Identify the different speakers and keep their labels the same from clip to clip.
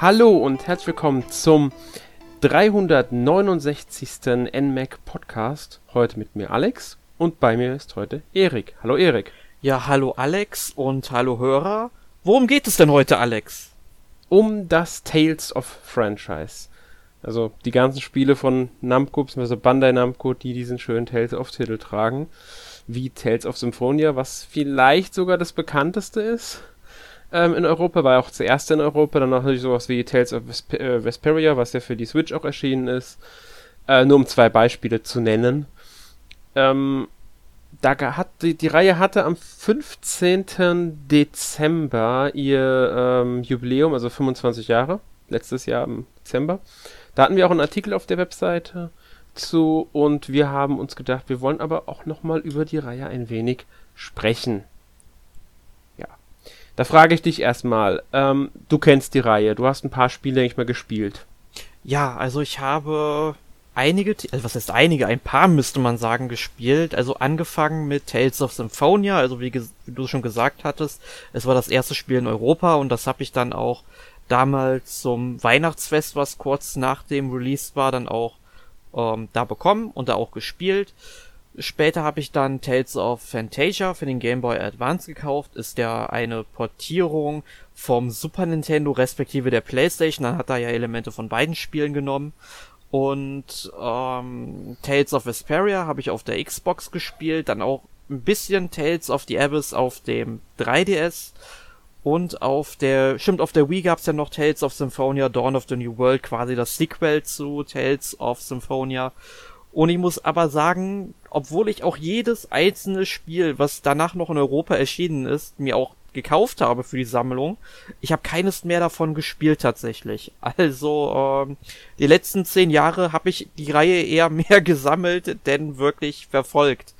Speaker 1: Hallo und herzlich willkommen zum 369. NMAC Podcast. Heute mit mir Alex und bei mir ist heute Erik. Hallo Erik.
Speaker 2: Ja, hallo Alex und hallo Hörer. Worum geht es denn heute, Alex?
Speaker 1: Um das Tales of Franchise. Also die ganzen Spiele von Namco, bzw. Bandai Namco, die diesen schönen Tales of Titel tragen. Wie Tales of Symphonia, was vielleicht sogar das bekannteste ist ähm, in Europa, war auch zuerst in Europa, dann auch natürlich sowas wie Tales of Vesp äh, Vesperia, was ja für die Switch auch erschienen ist. Äh, nur um zwei Beispiele zu nennen. Ähm, da hat die, die Reihe hatte am 15. Dezember ihr ähm, Jubiläum, also 25 Jahre, letztes Jahr im Dezember. Da hatten wir auch einen Artikel auf der Webseite zu und wir haben uns gedacht, wir wollen aber auch nochmal über die Reihe ein wenig sprechen. Da frage ich dich erstmal, ähm, du kennst die Reihe, du hast ein paar Spiele, denke ich mal, gespielt.
Speaker 2: Ja, also ich habe einige, also was heißt einige, ein paar müsste man sagen, gespielt. Also angefangen mit Tales of Symphonia, also wie, wie du schon gesagt hattest, es war das erste Spiel in Europa und das habe ich dann auch damals zum Weihnachtsfest, was kurz nach dem Release war, dann auch ähm, da bekommen und da auch gespielt. Später habe ich dann Tales of Fantasia für den Game Boy Advance gekauft. Ist ja eine Portierung vom Super Nintendo respektive der PlayStation. Dann hat er ja Elemente von beiden Spielen genommen. Und ähm, Tales of Vesperia habe ich auf der Xbox gespielt. Dann auch ein bisschen Tales of the Abyss auf dem 3DS. Und auf der, stimmt, auf der Wii gab's ja noch Tales of Symphonia Dawn of the New World, quasi das Sequel zu Tales of Symphonia. Und ich muss aber sagen, obwohl ich auch jedes einzelne Spiel, was danach noch in Europa erschienen ist, mir auch gekauft habe für die Sammlung, ich habe keines mehr davon gespielt tatsächlich. Also ähm, die letzten zehn Jahre habe ich die Reihe eher mehr gesammelt, denn wirklich verfolgt.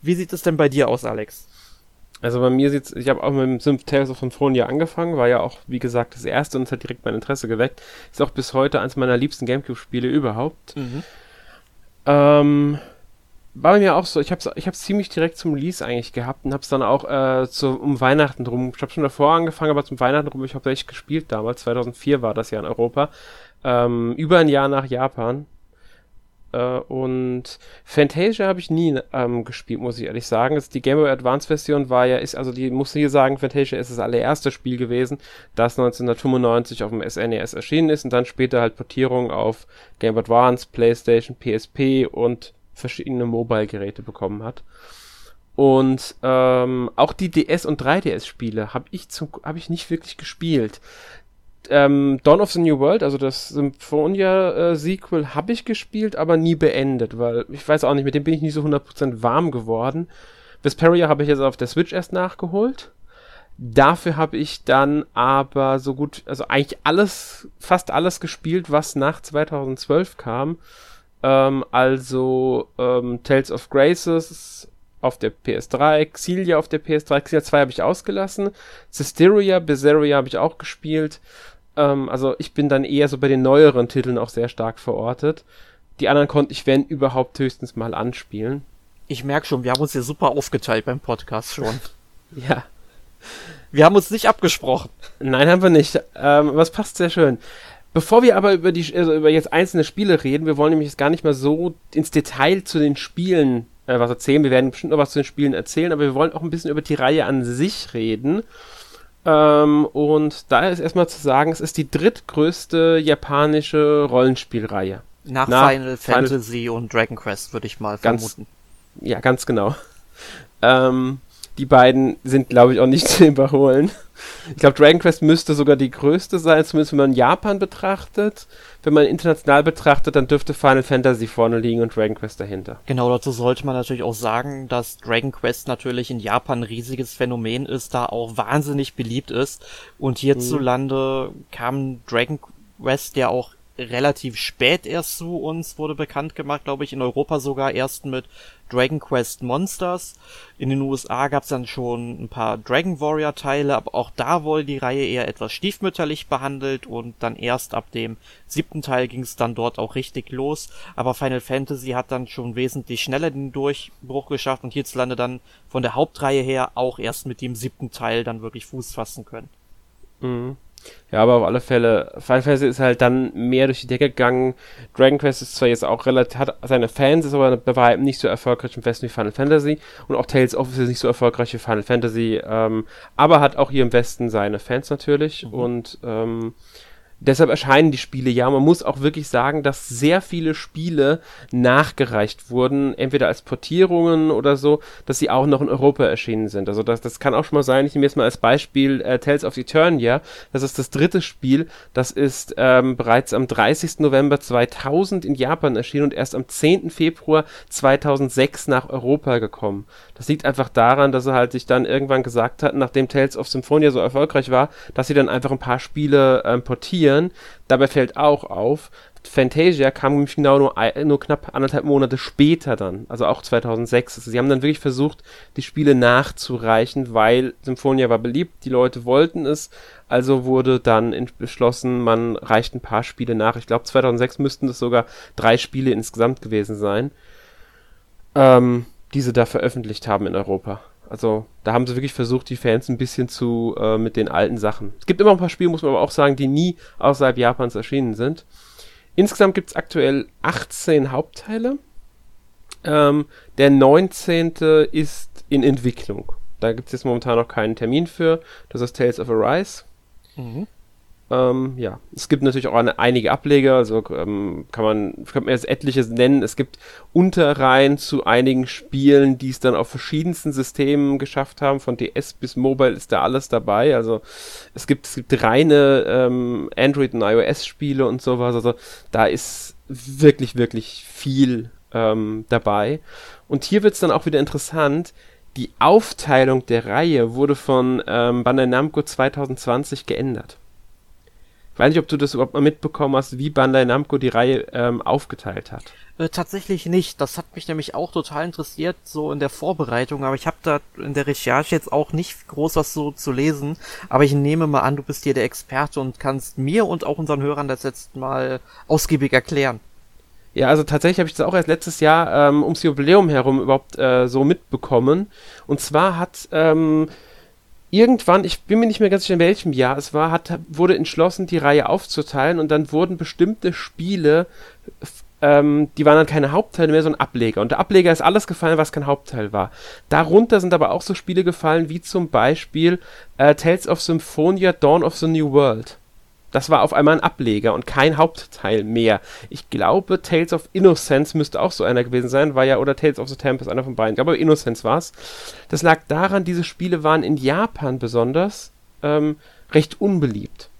Speaker 2: Wie sieht es denn bei dir aus, Alex?
Speaker 1: Also bei mir sieht's, ich habe auch mit dem Synth Tales of Symphonia angefangen, war ja auch, wie gesagt, das erste und es hat direkt mein Interesse geweckt. Ist auch bis heute eines meiner liebsten Gamecube-Spiele überhaupt. Mhm. Ähm, war bei mir auch so, ich hab's, ich hab's ziemlich direkt zum Release eigentlich gehabt und hab's dann auch äh, zu, um Weihnachten drum, ich hab schon davor angefangen, aber zum Weihnachten drum, ich habe echt gespielt damals, 2004 war das ja in Europa, ähm, über ein Jahr nach Japan. Äh, und Fantasia habe ich nie ähm, gespielt, muss ich ehrlich sagen. Das, die Game Boy Advance Version war ja, ist, also die muss hier sagen, Fantasia ist das allererste Spiel gewesen, das 1995 auf dem SNES e erschienen ist und dann später halt Portierung auf Game Boy Advance, PlayStation, PSP und verschiedene Mobile-Geräte bekommen hat. Und ähm, auch die DS- und 3DS-Spiele habe ich, hab ich nicht wirklich gespielt. Ähm, Dawn of the New World, also das Symphonia-Sequel, äh, habe ich gespielt, aber nie beendet, weil ich weiß auch nicht, mit dem bin ich nicht so 100% warm geworden. Vesperia habe ich jetzt auf der Switch erst nachgeholt. Dafür habe ich dann aber so gut, also eigentlich alles, fast alles gespielt, was nach 2012 kam. Ähm, also ähm, Tales of Graces auf der PS3, Xillia auf der PS3, Xillia 2 habe ich ausgelassen, Cysteria, Berseria habe ich auch gespielt. Ähm, also ich bin dann eher so bei den neueren Titeln auch sehr stark verortet. Die anderen konnte ich, wenn überhaupt, höchstens mal anspielen.
Speaker 2: Ich merke schon, wir haben uns hier super aufgeteilt beim Podcast schon.
Speaker 1: ja.
Speaker 2: Wir haben uns nicht abgesprochen.
Speaker 1: Nein, haben wir nicht. Ähm, was passt sehr schön. Bevor wir aber über die also über jetzt einzelne Spiele reden, wir wollen nämlich jetzt gar nicht mal so ins Detail zu den Spielen äh, was erzählen. Wir werden bestimmt noch was zu den Spielen erzählen, aber wir wollen auch ein bisschen über die Reihe an sich reden. Ähm, und da ist erstmal zu sagen, es ist die drittgrößte japanische Rollenspielreihe.
Speaker 2: Nach, Nach Final, Final Fantasy und Dragon Quest würde ich mal vermuten.
Speaker 1: ja, ganz genau. Ähm, die beiden sind, glaube ich, auch nicht zu überholen. Ich glaube, Dragon Quest müsste sogar die größte sein, zumindest wenn man Japan betrachtet. Wenn man international betrachtet, dann dürfte Final Fantasy vorne liegen und Dragon Quest dahinter.
Speaker 2: Genau, dazu sollte man natürlich auch sagen, dass Dragon Quest natürlich in Japan ein riesiges Phänomen ist, da auch wahnsinnig beliebt ist. Und hierzulande mhm. kam Dragon Quest ja auch relativ spät erst zu uns, wurde bekannt gemacht, glaube ich, in Europa sogar erst mit Dragon Quest Monsters. In den USA gab es dann schon ein paar Dragon Warrior Teile, aber auch da wurde die Reihe eher etwas stiefmütterlich behandelt und dann erst ab dem siebten Teil ging es dann dort auch richtig los. Aber Final Fantasy hat dann schon wesentlich schneller den Durchbruch geschafft und hierzulande dann von der Hauptreihe her auch erst mit dem siebten Teil dann wirklich Fuß fassen können.
Speaker 1: Mhm. Ja, aber auf alle Fälle, Final Fantasy ist halt dann mehr durch die Decke gegangen. Dragon Quest ist zwar jetzt auch relativ, hat seine Fans, ist aber bei weitem nicht so erfolgreich im Westen wie Final Fantasy. Und auch Tales of ist nicht so erfolgreich wie Final Fantasy, ähm, aber hat auch hier im Westen seine Fans natürlich. Mhm. Und ähm, Deshalb erscheinen die Spiele ja. Man muss auch wirklich sagen, dass sehr viele Spiele nachgereicht wurden, entweder als Portierungen oder so, dass sie auch noch in Europa erschienen sind. Also das, das kann auch schon mal sein. Ich nehme jetzt mal als Beispiel äh, Tales of Eternia. Das ist das dritte Spiel. Das ist ähm, bereits am 30. November 2000 in Japan erschienen und erst am 10. Februar 2006 nach Europa gekommen. Das liegt einfach daran, dass er halt sich dann irgendwann gesagt hat, nachdem Tales of Symphonia so erfolgreich war, dass sie dann einfach ein paar Spiele ähm, portieren. Dabei fällt auch auf, Fantasia kam nämlich genau nur, nur knapp anderthalb Monate später dann, also auch 2006. Also sie haben dann wirklich versucht, die Spiele nachzureichen, weil Symphonia war beliebt, die Leute wollten es, also wurde dann beschlossen, man reicht ein paar Spiele nach. Ich glaube 2006 müssten es sogar drei Spiele insgesamt gewesen sein. Ähm, die sie da veröffentlicht haben in Europa. Also da haben sie wirklich versucht, die Fans ein bisschen zu äh, mit den alten Sachen. Es gibt immer ein paar Spiele, muss man aber auch sagen, die nie außerhalb Japans erschienen sind. Insgesamt gibt es aktuell 18 Hauptteile. Ähm, der 19. ist in Entwicklung. Da gibt es jetzt momentan noch keinen Termin für. Das ist Tales of Arise. Mhm. Ähm, ja, es gibt natürlich auch eine, einige Ableger, also ähm, kann man, könnte man jetzt etliches nennen. Es gibt Unterreihen zu einigen Spielen, die es dann auf verschiedensten Systemen geschafft haben. Von DS bis Mobile ist da alles dabei. Also es gibt, es gibt reine ähm, Android- und iOS-Spiele und sowas. Also da ist wirklich, wirklich viel ähm, dabei. Und hier wird es dann auch wieder interessant. Die Aufteilung der Reihe wurde von ähm, Bandai Namco 2020 geändert. Ich weiß nicht, ob du das überhaupt mal mitbekommen hast, wie Bandai Namco die Reihe ähm, aufgeteilt hat.
Speaker 2: Äh, tatsächlich nicht. Das hat mich nämlich auch total interessiert, so in der Vorbereitung. Aber ich habe da in der Recherche jetzt auch nicht groß was so zu lesen. Aber ich nehme mal an, du bist hier der Experte und kannst mir und auch unseren Hörern das jetzt mal ausgiebig erklären.
Speaker 1: Ja, also tatsächlich habe ich das auch erst letztes Jahr ähm, ums Jubiläum herum überhaupt äh, so mitbekommen. Und zwar hat ähm, irgendwann, ich bin mir nicht mehr ganz sicher in welchem Jahr es war, hat, wurde entschlossen, die Reihe aufzuteilen und dann wurden bestimmte Spiele, ähm, die waren dann keine Hauptteile mehr, sondern Ableger. Und der Ableger ist alles gefallen, was kein Hauptteil war. Darunter sind aber auch so Spiele gefallen, wie zum Beispiel äh, Tales of Symphonia Dawn of the New World. Das war auf einmal ein Ableger und kein Hauptteil mehr. Ich glaube, Tales of Innocence müsste auch so einer gewesen sein, war ja, oder Tales of the Tempest, einer von beiden. Ich glaube, Innocence war es. Das lag daran, diese Spiele waren in Japan besonders ähm, recht unbeliebt.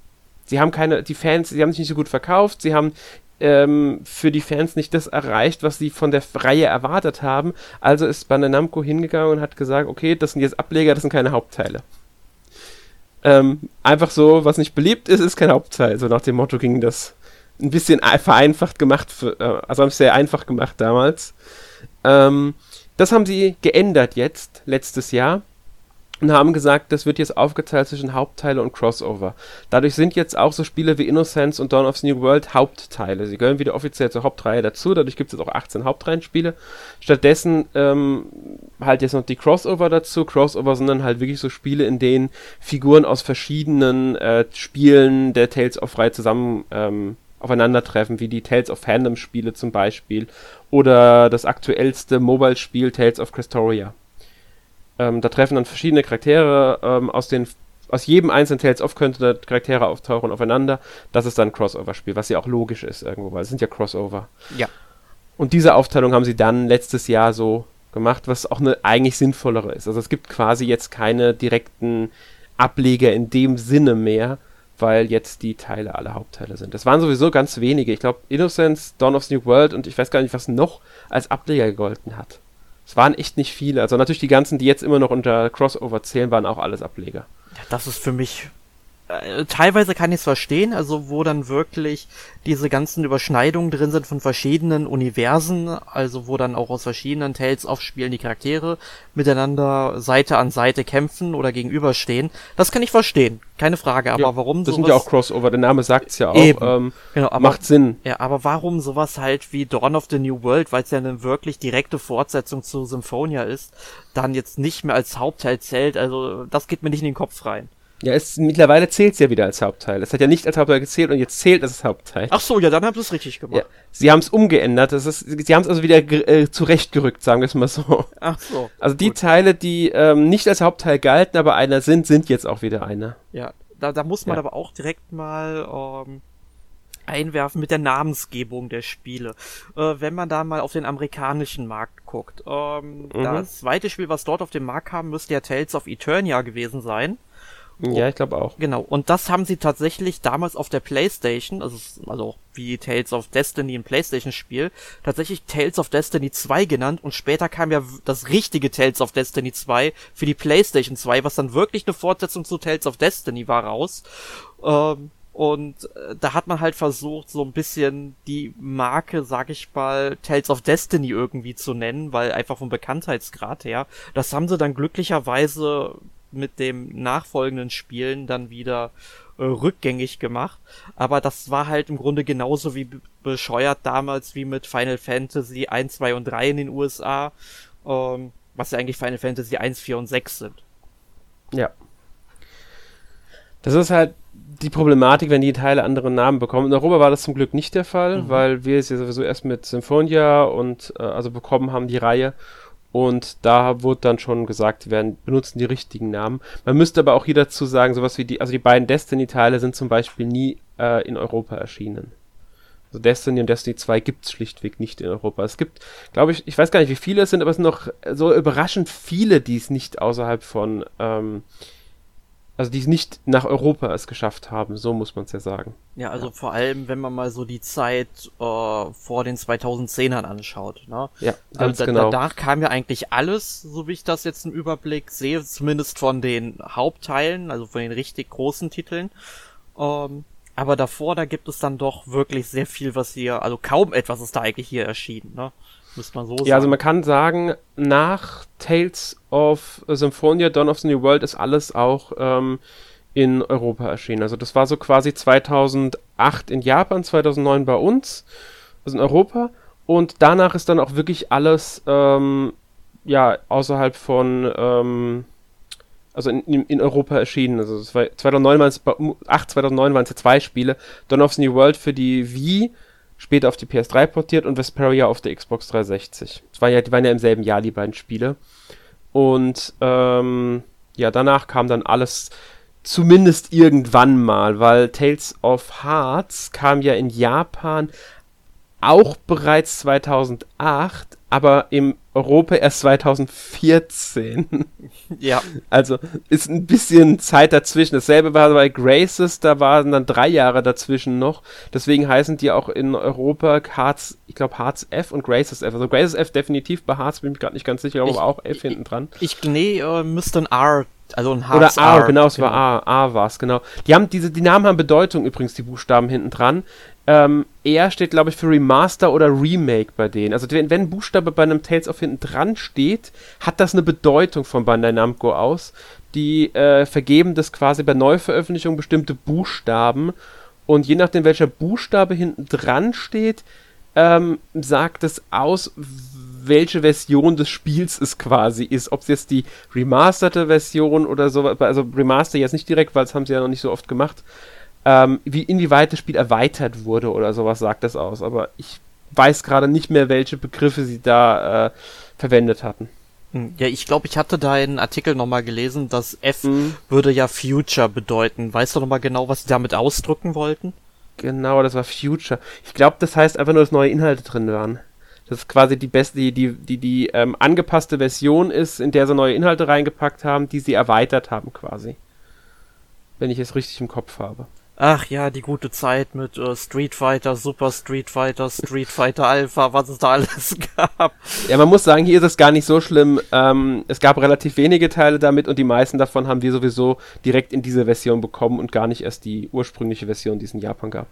Speaker 1: Sie haben keine, die Fans, sie haben sich nicht so gut verkauft, sie haben ähm, für die Fans nicht das erreicht, was sie von der Reihe erwartet haben. Also ist Bandai Namco hingegangen und hat gesagt, okay, das sind jetzt Ableger, das sind keine Hauptteile. Ähm, einfach so, was nicht beliebt ist, ist kein Hauptteil. So nach dem Motto ging das ein bisschen vereinfacht gemacht, für, äh, also haben es sehr einfach gemacht damals. Ähm, das haben sie geändert jetzt, letztes Jahr und haben gesagt, das wird jetzt aufgeteilt zwischen Hauptteile und Crossover. Dadurch sind jetzt auch so Spiele wie Innocence und Dawn of the New World Hauptteile. Sie gehören wieder offiziell zur Hauptreihe dazu, dadurch gibt es jetzt auch 18 Hauptreihenspiele. Stattdessen ähm, halt jetzt noch die Crossover dazu. Crossover sind dann halt wirklich so Spiele, in denen Figuren aus verschiedenen äh, Spielen der Tales of Reihe zusammen ähm, aufeinandertreffen, wie die Tales of Fandom Spiele zum Beispiel oder das aktuellste Mobile-Spiel Tales of Crestoria. Ähm, da treffen dann verschiedene Charaktere ähm, aus den aus jedem einzelnen Tales of könnte da Charaktere auftauchen aufeinander. Das ist dann ein Crossover-Spiel, was ja auch logisch ist irgendwo, weil es sind ja Crossover.
Speaker 2: Ja.
Speaker 1: Und diese Aufteilung haben sie dann letztes Jahr so gemacht, was auch eine eigentlich sinnvollere ist. Also es gibt quasi jetzt keine direkten Ableger in dem Sinne mehr, weil jetzt die Teile alle Hauptteile sind. Das waren sowieso ganz wenige. Ich glaube, Innocence, Dawn of the New World und ich weiß gar nicht, was noch als Ableger gegolten hat. Es waren echt nicht viele. Also natürlich die ganzen, die jetzt immer noch unter Crossover zählen, waren auch alles Ableger.
Speaker 2: Ja, das ist für mich äh, teilweise kann ich es verstehen, also wo dann wirklich diese ganzen Überschneidungen drin sind von verschiedenen Universen, also wo dann auch aus verschiedenen Tales of Spielen die Charaktere miteinander Seite an Seite kämpfen oder gegenüberstehen. Das kann ich verstehen, keine Frage. Aber ja, warum
Speaker 1: das sowas? Das sind ja auch Crossover. Der Name sagt's ja auch. Eben, ähm,
Speaker 2: genau, aber, macht Sinn. Ja, aber warum sowas halt wie Dawn of the New World, weil es ja eine wirklich direkte Fortsetzung zu Symphonia ist, dann jetzt nicht mehr als Hauptteil zählt? Also das geht mir nicht in den Kopf rein.
Speaker 1: Ja, es, mittlerweile zählt es ja wieder als Hauptteil. Es hat ja nicht als Hauptteil gezählt und jetzt zählt es als Hauptteil.
Speaker 2: Ach so, ja, dann haben sie es richtig gemacht. Ja,
Speaker 1: sie haben es umgeändert. Das ist, sie haben es also wieder äh, zurechtgerückt, sagen wir es mal so.
Speaker 2: Ach so.
Speaker 1: Also die gut. Teile, die ähm, nicht als Hauptteil galten, aber einer sind, sind jetzt auch wieder einer.
Speaker 2: Ja, da, da muss man ja. aber auch direkt mal ähm, einwerfen mit der Namensgebung der Spiele. Äh, wenn man da mal auf den amerikanischen Markt guckt. Ähm, mhm. Das zweite Spiel, was dort auf dem Markt kam, müsste ja Tales of Eternia gewesen sein.
Speaker 1: Ja, ich glaube auch.
Speaker 2: Genau. Und das haben sie tatsächlich damals auf der PlayStation, also, also wie Tales of Destiny, ein PlayStation-Spiel, tatsächlich Tales of Destiny 2 genannt und später kam ja das richtige Tales of Destiny 2 für die PlayStation 2, was dann wirklich eine Fortsetzung zu Tales of Destiny war raus. Ähm, und äh, da hat man halt versucht, so ein bisschen die Marke, sag ich mal, Tales of Destiny irgendwie zu nennen, weil einfach vom Bekanntheitsgrad her. Das haben sie dann glücklicherweise mit dem nachfolgenden Spielen dann wieder äh, rückgängig gemacht. Aber das war halt im Grunde genauso wie bescheuert damals wie mit Final Fantasy 1, 2 und 3 in den USA, ähm, was ja eigentlich Final Fantasy 1, 4 und 6 sind.
Speaker 1: Ja. Das ist halt die Problematik, wenn die Teile andere Namen bekommen. In Europa war das zum Glück nicht der Fall, mhm. weil wir es ja sowieso erst mit Symphonia und äh, also bekommen haben, die Reihe. Und da wurde dann schon gesagt, die werden benutzen die richtigen Namen. Man müsste aber auch hier dazu sagen, sowas wie die, also die beiden Destiny-Teile sind zum Beispiel nie äh, in Europa erschienen. Also Destiny und Destiny 2 gibt es schlichtweg nicht in Europa. Es gibt, glaube ich, ich weiß gar nicht, wie viele es sind, aber es sind noch so überraschend viele, die es nicht außerhalb von ähm, also die es nicht nach Europa es geschafft haben, so muss man es ja sagen.
Speaker 2: Ja, also ja. vor allem, wenn man mal so die Zeit äh, vor den 2010ern anschaut. Ne?
Speaker 1: Ja,
Speaker 2: ganz also, genau. Danach kam ja eigentlich alles, so wie ich das jetzt im Überblick sehe, zumindest von den Hauptteilen, also von den richtig großen Titeln. Ähm, aber davor, da gibt es dann doch wirklich sehr viel, was hier, also kaum etwas ist da eigentlich hier erschienen. Ne? Müsste man so sagen.
Speaker 1: Ja, also man kann sagen, nach Tales of Symphonia, Dawn of the New World ist alles auch ähm, in Europa erschienen. Also das war so quasi 2008 in Japan, 2009 bei uns, also in Europa. Und danach ist dann auch wirklich alles ähm, ja außerhalb von ähm, also in, in, Europa erschienen. Also 2009 waren es 8, 2009 waren es ja zwei Spiele. Dawn of the New World für die Wii später auf die PS3 portiert und Vesperia auf der Xbox 360. Das war ja, die waren ja im selben Jahr, die beiden Spiele. Und ähm, ja, danach kam dann alles zumindest irgendwann mal, weil Tales of Hearts kam ja in Japan auch bereits 2008, aber im Europa erst 2014.
Speaker 2: Ja.
Speaker 1: Also ist ein bisschen Zeit dazwischen. Dasselbe war bei Graces, da waren dann drei Jahre dazwischen noch. Deswegen heißen die auch in Europa Hearts, ich glaube Hearts F und Graces F. Also Graces F definitiv, bei Hearts bin ich gerade nicht ganz sicher, aber auch F hinten dran.
Speaker 2: Ich, nee, äh, müsste ein R also ein
Speaker 1: Hearts Oder A, R, genau, es genau. war A, A war es, genau. Die haben diese, die Namen haben Bedeutung übrigens, die Buchstaben hinten dran. Ähm, er steht, glaube ich, für Remaster oder Remake bei denen. Also wenn, wenn Buchstabe bei einem Tales of hinten dran steht, hat das eine Bedeutung von Bandai Namco aus. Die äh, vergeben das quasi bei Neuveröffentlichung bestimmte Buchstaben und je nachdem, welcher Buchstabe hinten dran steht, ähm, sagt es aus, welche Version des Spiels es quasi ist. Ob es jetzt die remasterte Version oder so, also Remaster jetzt nicht direkt, weil das haben sie ja noch nicht so oft gemacht, ähm, wie, inwieweit das Spiel erweitert wurde oder sowas sagt das aus. Aber ich weiß gerade nicht mehr, welche Begriffe sie da äh, verwendet hatten.
Speaker 2: Hm, ja, ich glaube, ich hatte da einen Artikel nochmal gelesen, dass F mhm. würde ja Future bedeuten. Weißt du nochmal genau, was sie damit ausdrücken wollten?
Speaker 1: Genau, das war Future. Ich glaube, das heißt einfach nur, dass neue Inhalte drin waren. Das ist quasi die beste, die, die, die, die ähm, angepasste Version ist, in der sie neue Inhalte reingepackt haben, die sie erweitert haben quasi. Wenn ich es richtig im Kopf habe.
Speaker 2: Ach ja, die gute Zeit mit äh, Street Fighter, Super Street Fighter, Street Fighter Alpha, was es da alles gab.
Speaker 1: Ja, man muss sagen, hier ist es gar nicht so schlimm. Ähm, es gab relativ wenige Teile damit und die meisten davon haben wir sowieso direkt in diese Version bekommen und gar nicht erst die ursprüngliche Version, die es in Japan gab.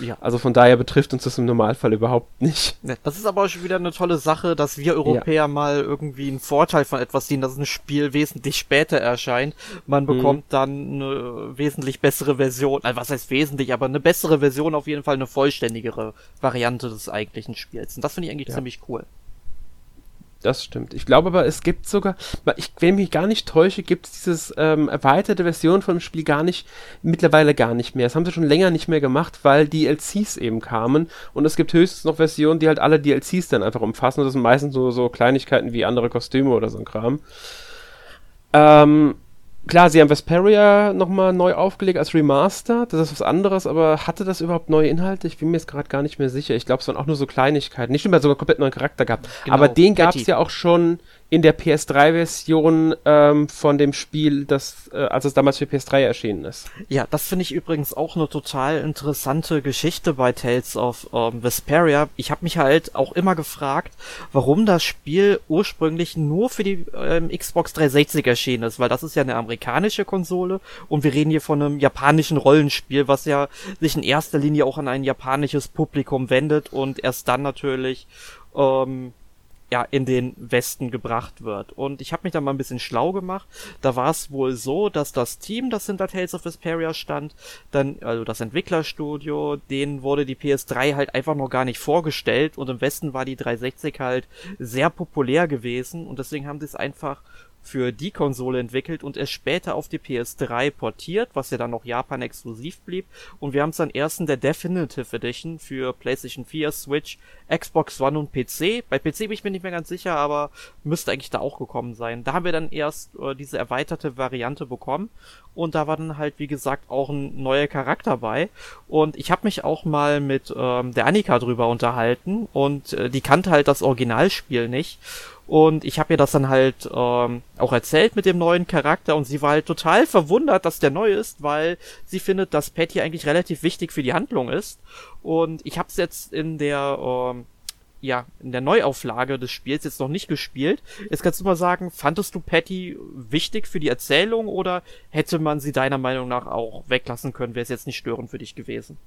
Speaker 1: Ja. Also von daher betrifft uns das im Normalfall überhaupt nicht.
Speaker 2: Das ist aber auch schon wieder eine tolle Sache, dass wir Europäer ja. mal irgendwie einen Vorteil von etwas sehen, dass ein Spiel wesentlich später erscheint. Man mhm. bekommt mhm. dann eine wesentlich bessere Version, also was heißt wesentlich, aber eine bessere Version, auf jeden Fall eine vollständigere Variante des eigentlichen Spiels. Und das finde ich eigentlich ja. ziemlich cool.
Speaker 1: Das stimmt. Ich glaube aber, es gibt sogar, ich, wenn ich mich gar nicht täusche, gibt es dieses ähm, erweiterte Version vom Spiel gar nicht, mittlerweile gar nicht mehr. Das haben sie schon länger nicht mehr gemacht, weil DLCs eben kamen und es gibt höchstens noch Versionen, die halt alle DLCs dann einfach umfassen. Und das sind meistens so, so Kleinigkeiten wie andere Kostüme oder so ein Kram. Ähm, Klar, sie haben Vesperia nochmal neu aufgelegt als Remaster, das ist was anderes, aber hatte das überhaupt neue Inhalte? Ich bin mir jetzt gerade gar nicht mehr sicher. Ich glaube, es waren auch nur so Kleinigkeiten. Nicht immer sogar komplett neuen Charakter gehabt. Genau, aber den gab es ja auch schon in der PS3-Version ähm, von dem Spiel, das, äh, als es damals für PS3 erschienen ist.
Speaker 2: Ja, das finde ich übrigens auch eine total interessante Geschichte bei Tales of ähm, Vesperia. Ich habe mich halt auch immer gefragt, warum das Spiel ursprünglich nur für die ähm, Xbox 360 erschienen ist, weil das ist ja eine amerikanische Konsole und wir reden hier von einem japanischen Rollenspiel, was ja sich in erster Linie auch an ein japanisches Publikum wendet und erst dann natürlich ähm, ja, in den Westen gebracht wird. Und ich habe mich da mal ein bisschen schlau gemacht. Da war es wohl so, dass das Team, das hinter Tales of Vesperia stand, dann, also das Entwicklerstudio, denen wurde die PS3 halt einfach noch gar nicht vorgestellt und im Westen war die 360 halt sehr populär gewesen und deswegen haben sie es einfach für die Konsole entwickelt und es später auf die PS3 portiert, was ja dann noch Japan exklusiv blieb. Und wir haben es dann erst in der Definitive Edition für PlayStation 4, Switch, Xbox One und PC. Bei PC bin ich mir nicht mehr ganz sicher, aber müsste eigentlich da auch gekommen sein. Da haben wir dann erst äh, diese erweiterte Variante bekommen und da war dann halt, wie gesagt, auch ein neuer Charakter bei. Und ich habe mich auch mal mit ähm, der Annika drüber unterhalten und äh, die kannte halt das Originalspiel nicht. Und ich habe ihr das dann halt ähm, auch erzählt mit dem neuen Charakter und sie war halt total verwundert, dass der neu ist, weil sie findet, dass Patty eigentlich relativ wichtig für die Handlung ist. Und ich habe es jetzt in der ähm, ja, in der Neuauflage des Spiels jetzt noch nicht gespielt. Jetzt kannst du mal sagen, fandest du Patty wichtig für die Erzählung oder hätte man sie deiner Meinung nach auch weglassen können? Wäre es jetzt nicht störend für dich gewesen?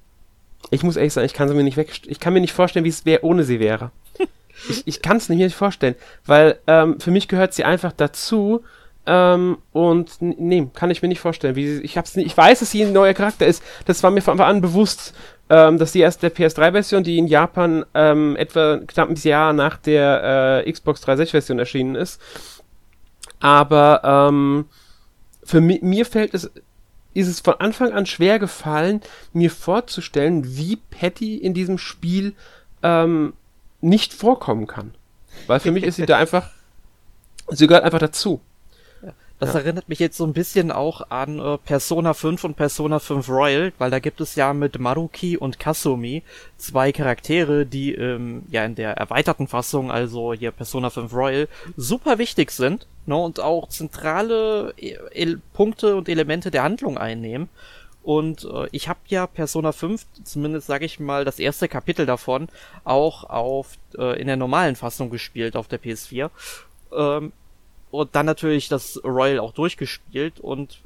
Speaker 1: Ich muss ehrlich sagen, ich kann sie mir nicht weg, ich kann mir nicht vorstellen, wie es wäre, ohne sie wäre. ich, ich kann es mir nicht vorstellen, weil ähm, für mich gehört sie einfach dazu. Ähm, und nee, kann ich mir nicht vorstellen. Wie ich, hab's ich weiß, dass sie ein neuer Charakter ist. Das war mir von Anfang an bewusst, ähm, dass die erste PS3-Version, die in Japan ähm, etwa knapp ein Jahr nach der äh, Xbox 360-Version erschienen ist. Aber ähm, für mi mir fällt es, ist es von Anfang an schwer gefallen, mir vorzustellen, wie Patty in diesem Spiel ähm, nicht vorkommen kann. Weil für mich ist sie da einfach, sie gehört einfach dazu.
Speaker 2: Das ja. erinnert mich jetzt so ein bisschen auch an äh, Persona 5 und Persona 5 Royal, weil da gibt es ja mit Maruki und Kasumi zwei Charaktere, die ähm, ja in der erweiterten Fassung, also hier Persona 5 Royal, super wichtig sind ne, und auch zentrale e Punkte und Elemente der Handlung einnehmen. Und äh, ich habe ja Persona 5, zumindest sage ich mal, das erste Kapitel davon auch auf äh, in der normalen Fassung gespielt auf der PS4. Ähm, und dann natürlich das Royal auch durchgespielt und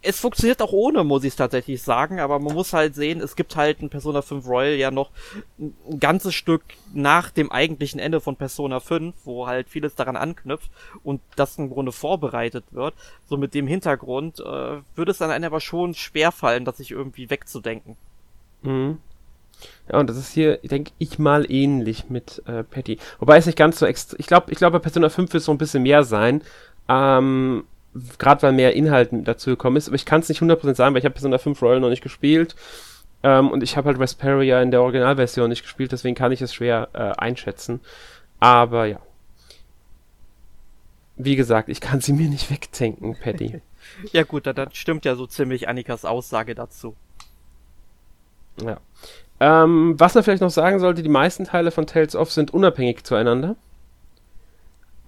Speaker 2: es funktioniert auch ohne, muss ich tatsächlich sagen, aber man muss halt sehen, es gibt halt ein Persona 5 Royal ja noch ein ganzes Stück nach dem eigentlichen Ende von Persona 5, wo halt vieles daran anknüpft und das im Grunde vorbereitet wird. So mit dem Hintergrund äh, würde es dann einem aber schon schwer fallen, das sich irgendwie wegzudenken.
Speaker 1: Mhm. Ja, und das ist hier, denke ich mal, ähnlich mit äh, Patty. Wobei es nicht ganz so extra. Ich glaube, ich glaube, bei Persona 5 wird so ein bisschen mehr sein. Ähm, gerade weil mehr Inhalt dazu gekommen ist, aber ich kann es nicht 100% sagen, weil ich habe Persona 5 Royal noch nicht gespielt ähm, und ich habe halt Vesperia in der Originalversion nicht gespielt, deswegen kann ich es schwer äh, einschätzen. Aber ja. Wie gesagt, ich kann sie mir nicht wegdenken, Patty.
Speaker 2: ja gut, dann, dann stimmt ja so ziemlich Annikas Aussage dazu.
Speaker 1: Ja. Ähm, was man vielleicht noch sagen sollte, die meisten Teile von Tales of sind unabhängig zueinander.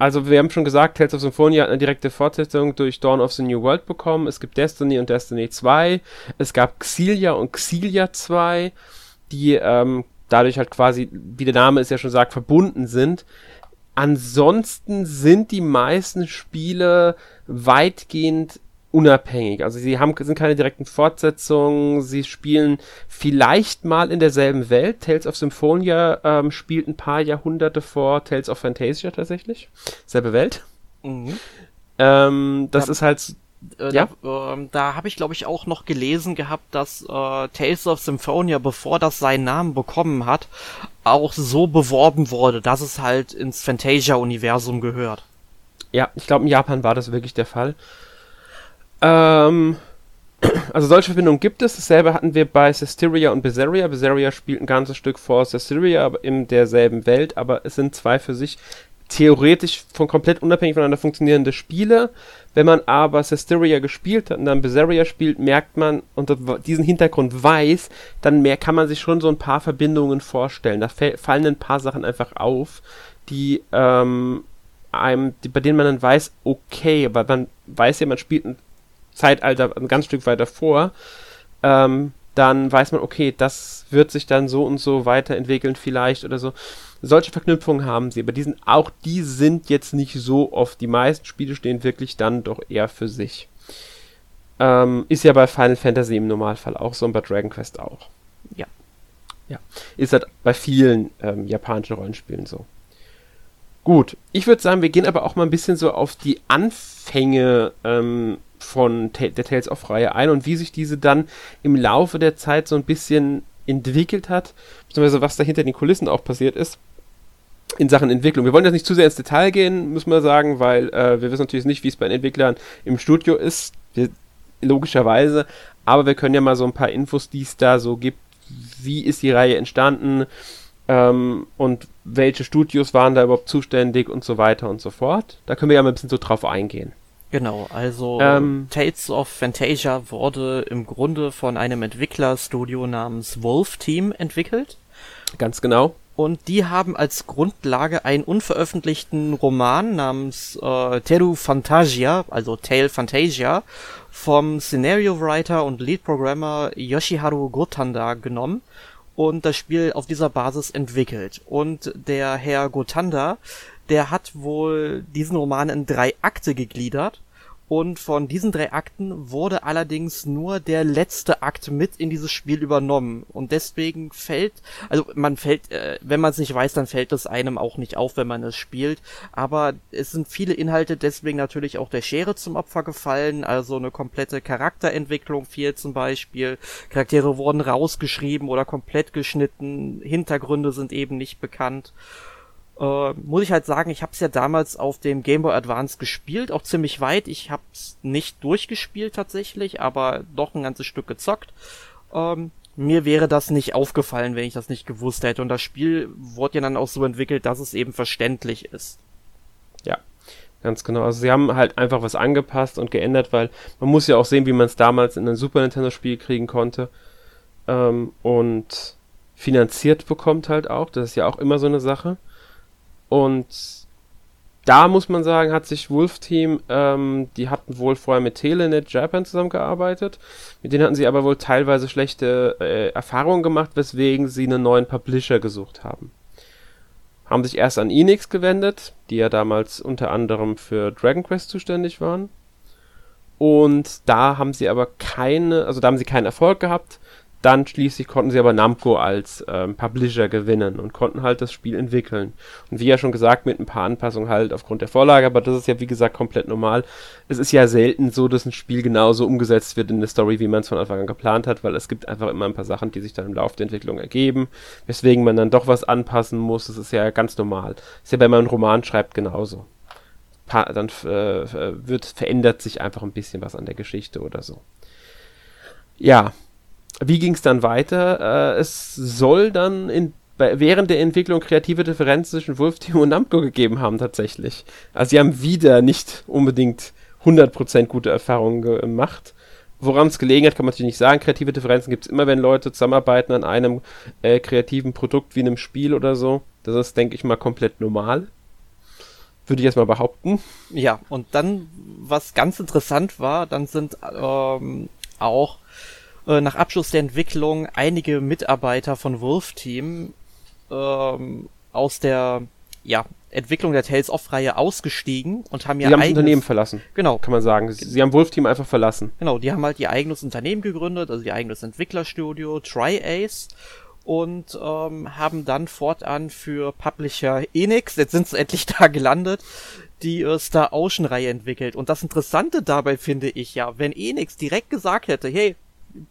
Speaker 1: Also wir haben schon gesagt, Tales of Symphonia hat eine direkte Fortsetzung durch Dawn of the New World bekommen. Es gibt Destiny und Destiny 2. Es gab Xillia und Xillia 2, die ähm, dadurch halt quasi, wie der Name es ja schon sagt, verbunden sind. Ansonsten sind die meisten Spiele weitgehend unabhängig. Also sie haben, sind keine direkten Fortsetzungen, sie spielen vielleicht mal in derselben Welt. Tales of Symphonia ähm, spielt ein paar Jahrhunderte vor Tales of Fantasia tatsächlich. Selbe Welt. Mhm. Ähm, das ja. ist halt
Speaker 2: Äh, ja? Da, äh, da habe ich, glaube ich, auch noch gelesen gehabt, dass äh, Tales of Symphonia, bevor das seinen Namen bekommen hat, auch so beworben wurde, dass es halt ins Fantasia-Universum gehört.
Speaker 1: Ja, ich glaube, in Japan war das wirklich der Fall. Ähm, also solche Verbindungen gibt es. Dasselbe hatten wir bei Systeria und Berseria. Berseria spielt ein ganzes Stück vor Systeria in derselben Welt, aber es sind zwei für sich theoretisch von komplett unabhängig voneinander funktionierende Spiele. Wenn man aber Systeria gespielt hat und dann Berseria spielt, merkt man und diesen Hintergrund weiß, dann mehr kann man sich schon so ein paar Verbindungen vorstellen. Da fallen ein paar Sachen einfach auf, die ähm, einem, die, bei denen man dann weiß, okay, aber man weiß ja, man spielt ein Zeitalter ein ganz Stück weiter vor. Ähm, dann weiß man, okay, das wird sich dann so und so weiterentwickeln vielleicht oder so. Solche Verknüpfungen haben sie, aber die sind, auch die sind jetzt nicht so oft. Die meisten Spiele stehen wirklich dann doch eher für sich. Ähm, ist ja bei Final Fantasy im Normalfall auch so und bei Dragon Quest auch.
Speaker 2: Ja.
Speaker 1: Ja. Ist halt bei vielen ähm, japanischen Rollenspielen so. Gut, ich würde sagen, wir gehen aber auch mal ein bisschen so auf die Anfänge ähm, von der Tales of Reihe ein und wie sich diese dann im Laufe der Zeit so ein bisschen entwickelt hat, beziehungsweise was da hinter den Kulissen auch passiert ist in Sachen Entwicklung. Wir wollen jetzt nicht zu sehr ins Detail gehen, muss man sagen, weil äh, wir wissen natürlich nicht, wie es bei den Entwicklern im Studio ist, wir, logischerweise, aber wir können ja mal so ein paar Infos, die es da so gibt, wie ist die Reihe entstanden ähm, und welche Studios waren da überhaupt zuständig und so weiter und so fort. Da können wir ja mal ein bisschen so drauf eingehen.
Speaker 2: Genau, also ähm, Tales of Fantasia wurde im Grunde von einem Entwicklerstudio namens Wolf Team entwickelt.
Speaker 1: Ganz genau.
Speaker 2: Und die haben als Grundlage einen unveröffentlichten Roman namens äh, Teru Fantasia, also Tale Fantasia, vom Scenario Writer und Lead Programmer Yoshiharu Gotanda genommen und das Spiel auf dieser Basis entwickelt. Und der Herr Gotanda der hat wohl diesen Roman in drei Akte gegliedert. Und von diesen drei Akten wurde allerdings nur der letzte Akt mit in dieses Spiel übernommen. Und deswegen fällt, also man fällt, äh, wenn man es nicht weiß, dann fällt es einem auch nicht auf, wenn man es spielt. Aber es sind viele Inhalte deswegen natürlich auch der Schere zum Opfer gefallen. Also eine komplette Charakterentwicklung fehlt zum Beispiel. Charaktere wurden rausgeschrieben oder komplett geschnitten. Hintergründe sind eben nicht bekannt. Äh, muss ich halt sagen, ich habe es ja damals auf dem Game Boy Advance gespielt, auch ziemlich weit. Ich habe es nicht durchgespielt tatsächlich, aber doch ein ganzes Stück gezockt. Ähm, mir wäre das nicht aufgefallen, wenn ich das nicht gewusst hätte. Und das Spiel wurde ja dann auch so entwickelt, dass es eben verständlich ist.
Speaker 1: Ja, ganz genau. Also sie haben halt einfach was angepasst und geändert, weil man muss ja auch sehen, wie man es damals in ein Super Nintendo Spiel kriegen konnte. Ähm, und finanziert bekommt halt auch. Das ist ja auch immer so eine Sache. Und da muss man sagen, hat sich Wolf Team, ähm, die hatten wohl vorher mit Telenet Japan zusammengearbeitet. Mit denen hatten sie aber wohl teilweise schlechte äh, Erfahrungen gemacht, weswegen sie einen neuen Publisher gesucht haben. Haben sich erst an Enix gewendet, die ja damals unter anderem für Dragon Quest zuständig waren. Und da haben sie aber keine, also da haben sie keinen Erfolg gehabt dann schließlich konnten sie aber Namco als ähm, Publisher gewinnen und konnten halt das Spiel entwickeln. Und wie ja schon gesagt, mit ein paar Anpassungen halt aufgrund der Vorlage, aber das ist ja wie gesagt komplett normal. Es ist ja selten so, dass ein Spiel genauso umgesetzt wird in der Story, wie man es von Anfang an geplant hat, weil es gibt einfach immer ein paar Sachen, die sich dann im Laufe der Entwicklung ergeben, weswegen man dann doch was anpassen muss. Das ist ja ganz normal. Ist ja, wenn man einen Roman schreibt, genauso. Pa dann äh, wird, verändert sich einfach ein bisschen was an der Geschichte oder so. Ja, wie ging es dann weiter? Äh, es soll dann in, bei, während der Entwicklung kreative Differenzen zwischen Wolf-Team und Namco gegeben haben, tatsächlich. Also, sie haben wieder nicht unbedingt 100% gute Erfahrungen gemacht. Woran es gelegen hat, kann man natürlich nicht sagen. Kreative Differenzen gibt es immer, wenn Leute zusammenarbeiten an einem äh, kreativen Produkt wie einem Spiel oder so. Das ist, denke ich mal, komplett normal. Würde ich erstmal behaupten.
Speaker 2: Ja, und dann, was ganz interessant war, dann sind ähm, auch äh, nach Abschluss der Entwicklung einige Mitarbeiter von Wolf Team ähm, aus der ja, Entwicklung der Tales of Reihe ausgestiegen und haben
Speaker 1: ja Die haben das Unternehmen verlassen.
Speaker 2: Genau.
Speaker 1: Kann man sagen. Sie, sie haben Wolf Team einfach verlassen.
Speaker 2: Genau, die haben halt ihr eigenes Unternehmen gegründet, also ihr eigenes Entwicklerstudio, TriAce und ähm, haben dann fortan für Publisher Enix, jetzt sind sie endlich da gelandet, die äh, Star Ocean Reihe entwickelt. Und das Interessante dabei finde ich ja, wenn Enix direkt gesagt hätte, hey,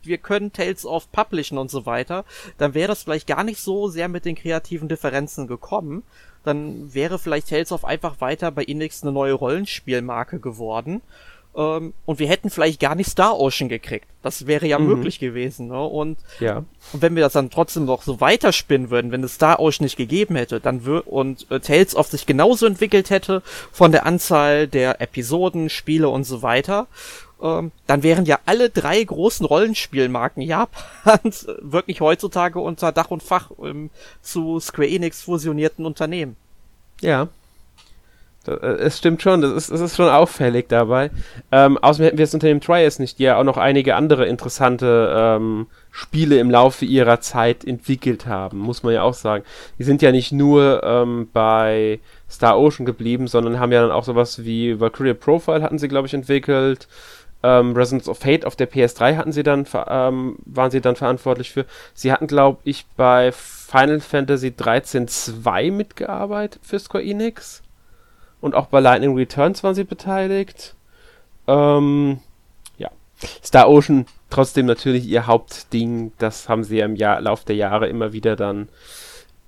Speaker 2: wir können Tales of publishen und so weiter, dann wäre das vielleicht gar nicht so sehr mit den kreativen Differenzen gekommen. Dann wäre vielleicht Tales of einfach weiter bei Enix eine neue Rollenspielmarke geworden ähm, und wir hätten vielleicht gar nicht Star Ocean gekriegt. Das wäre ja mhm. möglich gewesen. Ne? Und,
Speaker 1: ja.
Speaker 2: und wenn wir das dann trotzdem noch so weiterspinnen würden, wenn es Star Ocean nicht gegeben hätte, dann wür und äh, Tales of sich genauso entwickelt hätte von der Anzahl der Episoden, Spiele und so weiter, ähm, dann wären ja alle drei großen Rollenspielmarken Japans wirklich heutzutage unter Dach und Fach ähm, zu Square Enix fusionierten Unternehmen.
Speaker 1: Ja, äh, es stimmt schon, das ist, das ist schon auffällig dabei. Ähm, außerdem hätten wir das Unternehmen Trias nicht, die ja auch noch einige andere interessante ähm, Spiele im Laufe ihrer Zeit entwickelt haben, muss man ja auch sagen. Die sind ja nicht nur ähm, bei Star Ocean geblieben, sondern haben ja dann auch sowas wie Valkyria Profile hatten sie, glaube ich, entwickelt. Ähm, Resonance of Fate auf der PS3 hatten sie dann, ähm, waren sie dann verantwortlich für. Sie hatten, glaube ich, bei Final Fantasy 13 2 mitgearbeitet für Square Enix und auch bei Lightning Returns waren sie beteiligt. Ähm, ja. Star Ocean trotzdem natürlich ihr Hauptding. Das haben sie ja im Jahr, Lauf der Jahre immer wieder dann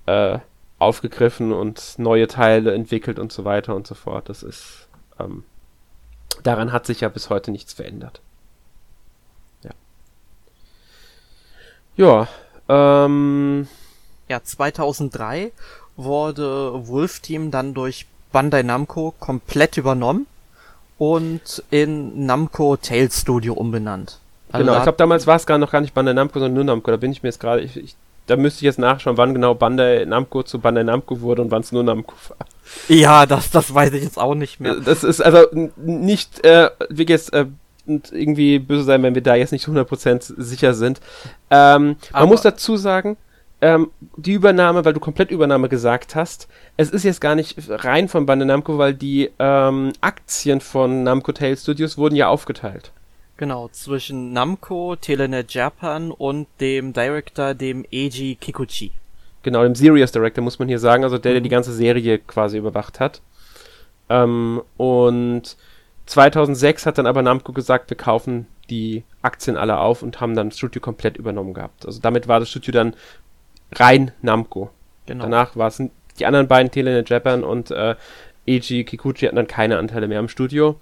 Speaker 1: äh, aufgegriffen und neue Teile entwickelt und so weiter und so fort. Das ist ähm, daran hat sich ja bis heute nichts verändert. Ja.
Speaker 2: Ja. Ähm, ja, 2003 wurde Wolf Team dann durch Bandai Namco komplett übernommen und in Namco Tales Studio umbenannt.
Speaker 1: Also genau, ich glaube damals war es gar noch gar nicht Bandai Namco, sondern nur Namco. Da bin ich mir jetzt gerade, ich, ich, da müsste ich jetzt nachschauen, wann genau Bandai Namco zu Bandai Namco wurde und wann es nur Namco war.
Speaker 2: Ja, das, das weiß ich jetzt auch nicht mehr.
Speaker 1: Das ist also nicht, äh, wie jetzt, äh, irgendwie böse sein, wenn wir da jetzt nicht 100% sicher sind. Ähm, man muss dazu sagen, ähm, die Übernahme, weil du komplett Übernahme gesagt hast, es ist jetzt gar nicht rein von Bandai Namco, weil die ähm, Aktien von Namco Tail Studios wurden ja aufgeteilt.
Speaker 2: Genau, zwischen Namco, Telenet Japan und dem Director, dem Eiji Kikuchi.
Speaker 1: Genau, dem Serious Director muss man hier sagen, also der, der die mhm. ganze Serie quasi überwacht hat. Ähm, und 2006 hat dann aber Namco gesagt, wir kaufen die Aktien alle auf und haben dann das Studio komplett übernommen gehabt. Also damit war das Studio dann rein Namco. Genau. Danach war es die anderen beiden, Telenet Japan und äh, Eiji Kikuchi, hatten dann keine Anteile mehr im Studio.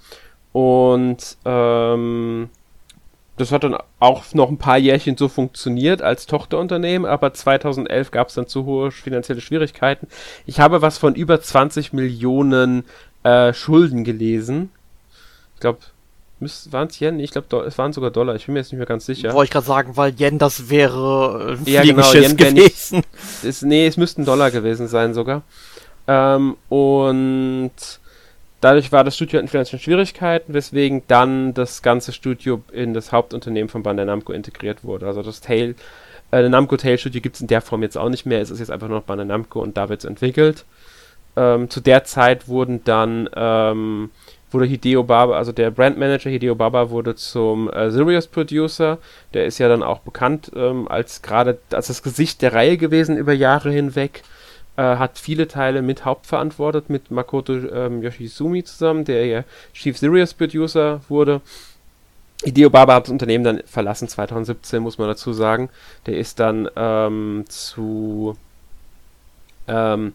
Speaker 1: Und ähm, das hat dann auch noch ein paar Jährchen so funktioniert als Tochterunternehmen, aber 2011 gab es dann zu hohe finanzielle Schwierigkeiten. Ich habe was von über 20 Millionen äh, Schulden gelesen. Ich glaube, waren es Yen? Ich glaube, es waren sogar Dollar. Ich bin mir jetzt nicht mehr ganz sicher.
Speaker 2: Wollte ich gerade sagen, weil Yen, das wäre
Speaker 1: ein ja, genau, Yen gewesen. Nicht, ist, nee, es müssten Dollar gewesen sein sogar. Ähm, und dadurch war das Studio in finanziellen Schwierigkeiten, weswegen dann das ganze Studio in das Hauptunternehmen von Bandai Namco integriert wurde. Also das Tail, äh, Namco Tail Studio gibt es in der Form jetzt auch nicht mehr. Es ist jetzt einfach nur noch Bandai Namco und da wird es entwickelt. Ähm, zu der Zeit wurden dann ähm, wurde Hideo Baba, also der Brandmanager Hideo Baba wurde zum äh, Sirius Producer. Der ist ja dann auch bekannt ähm, als gerade als das Gesicht der Reihe gewesen über Jahre hinweg. Äh, hat viele Teile mit hauptverantwortet mit Makoto ähm, Yoshizumi zusammen, der ja Chief Sirius Producer wurde. Hideo Baba hat das Unternehmen dann verlassen 2017, muss man dazu sagen. Der ist dann ähm, zu ähm,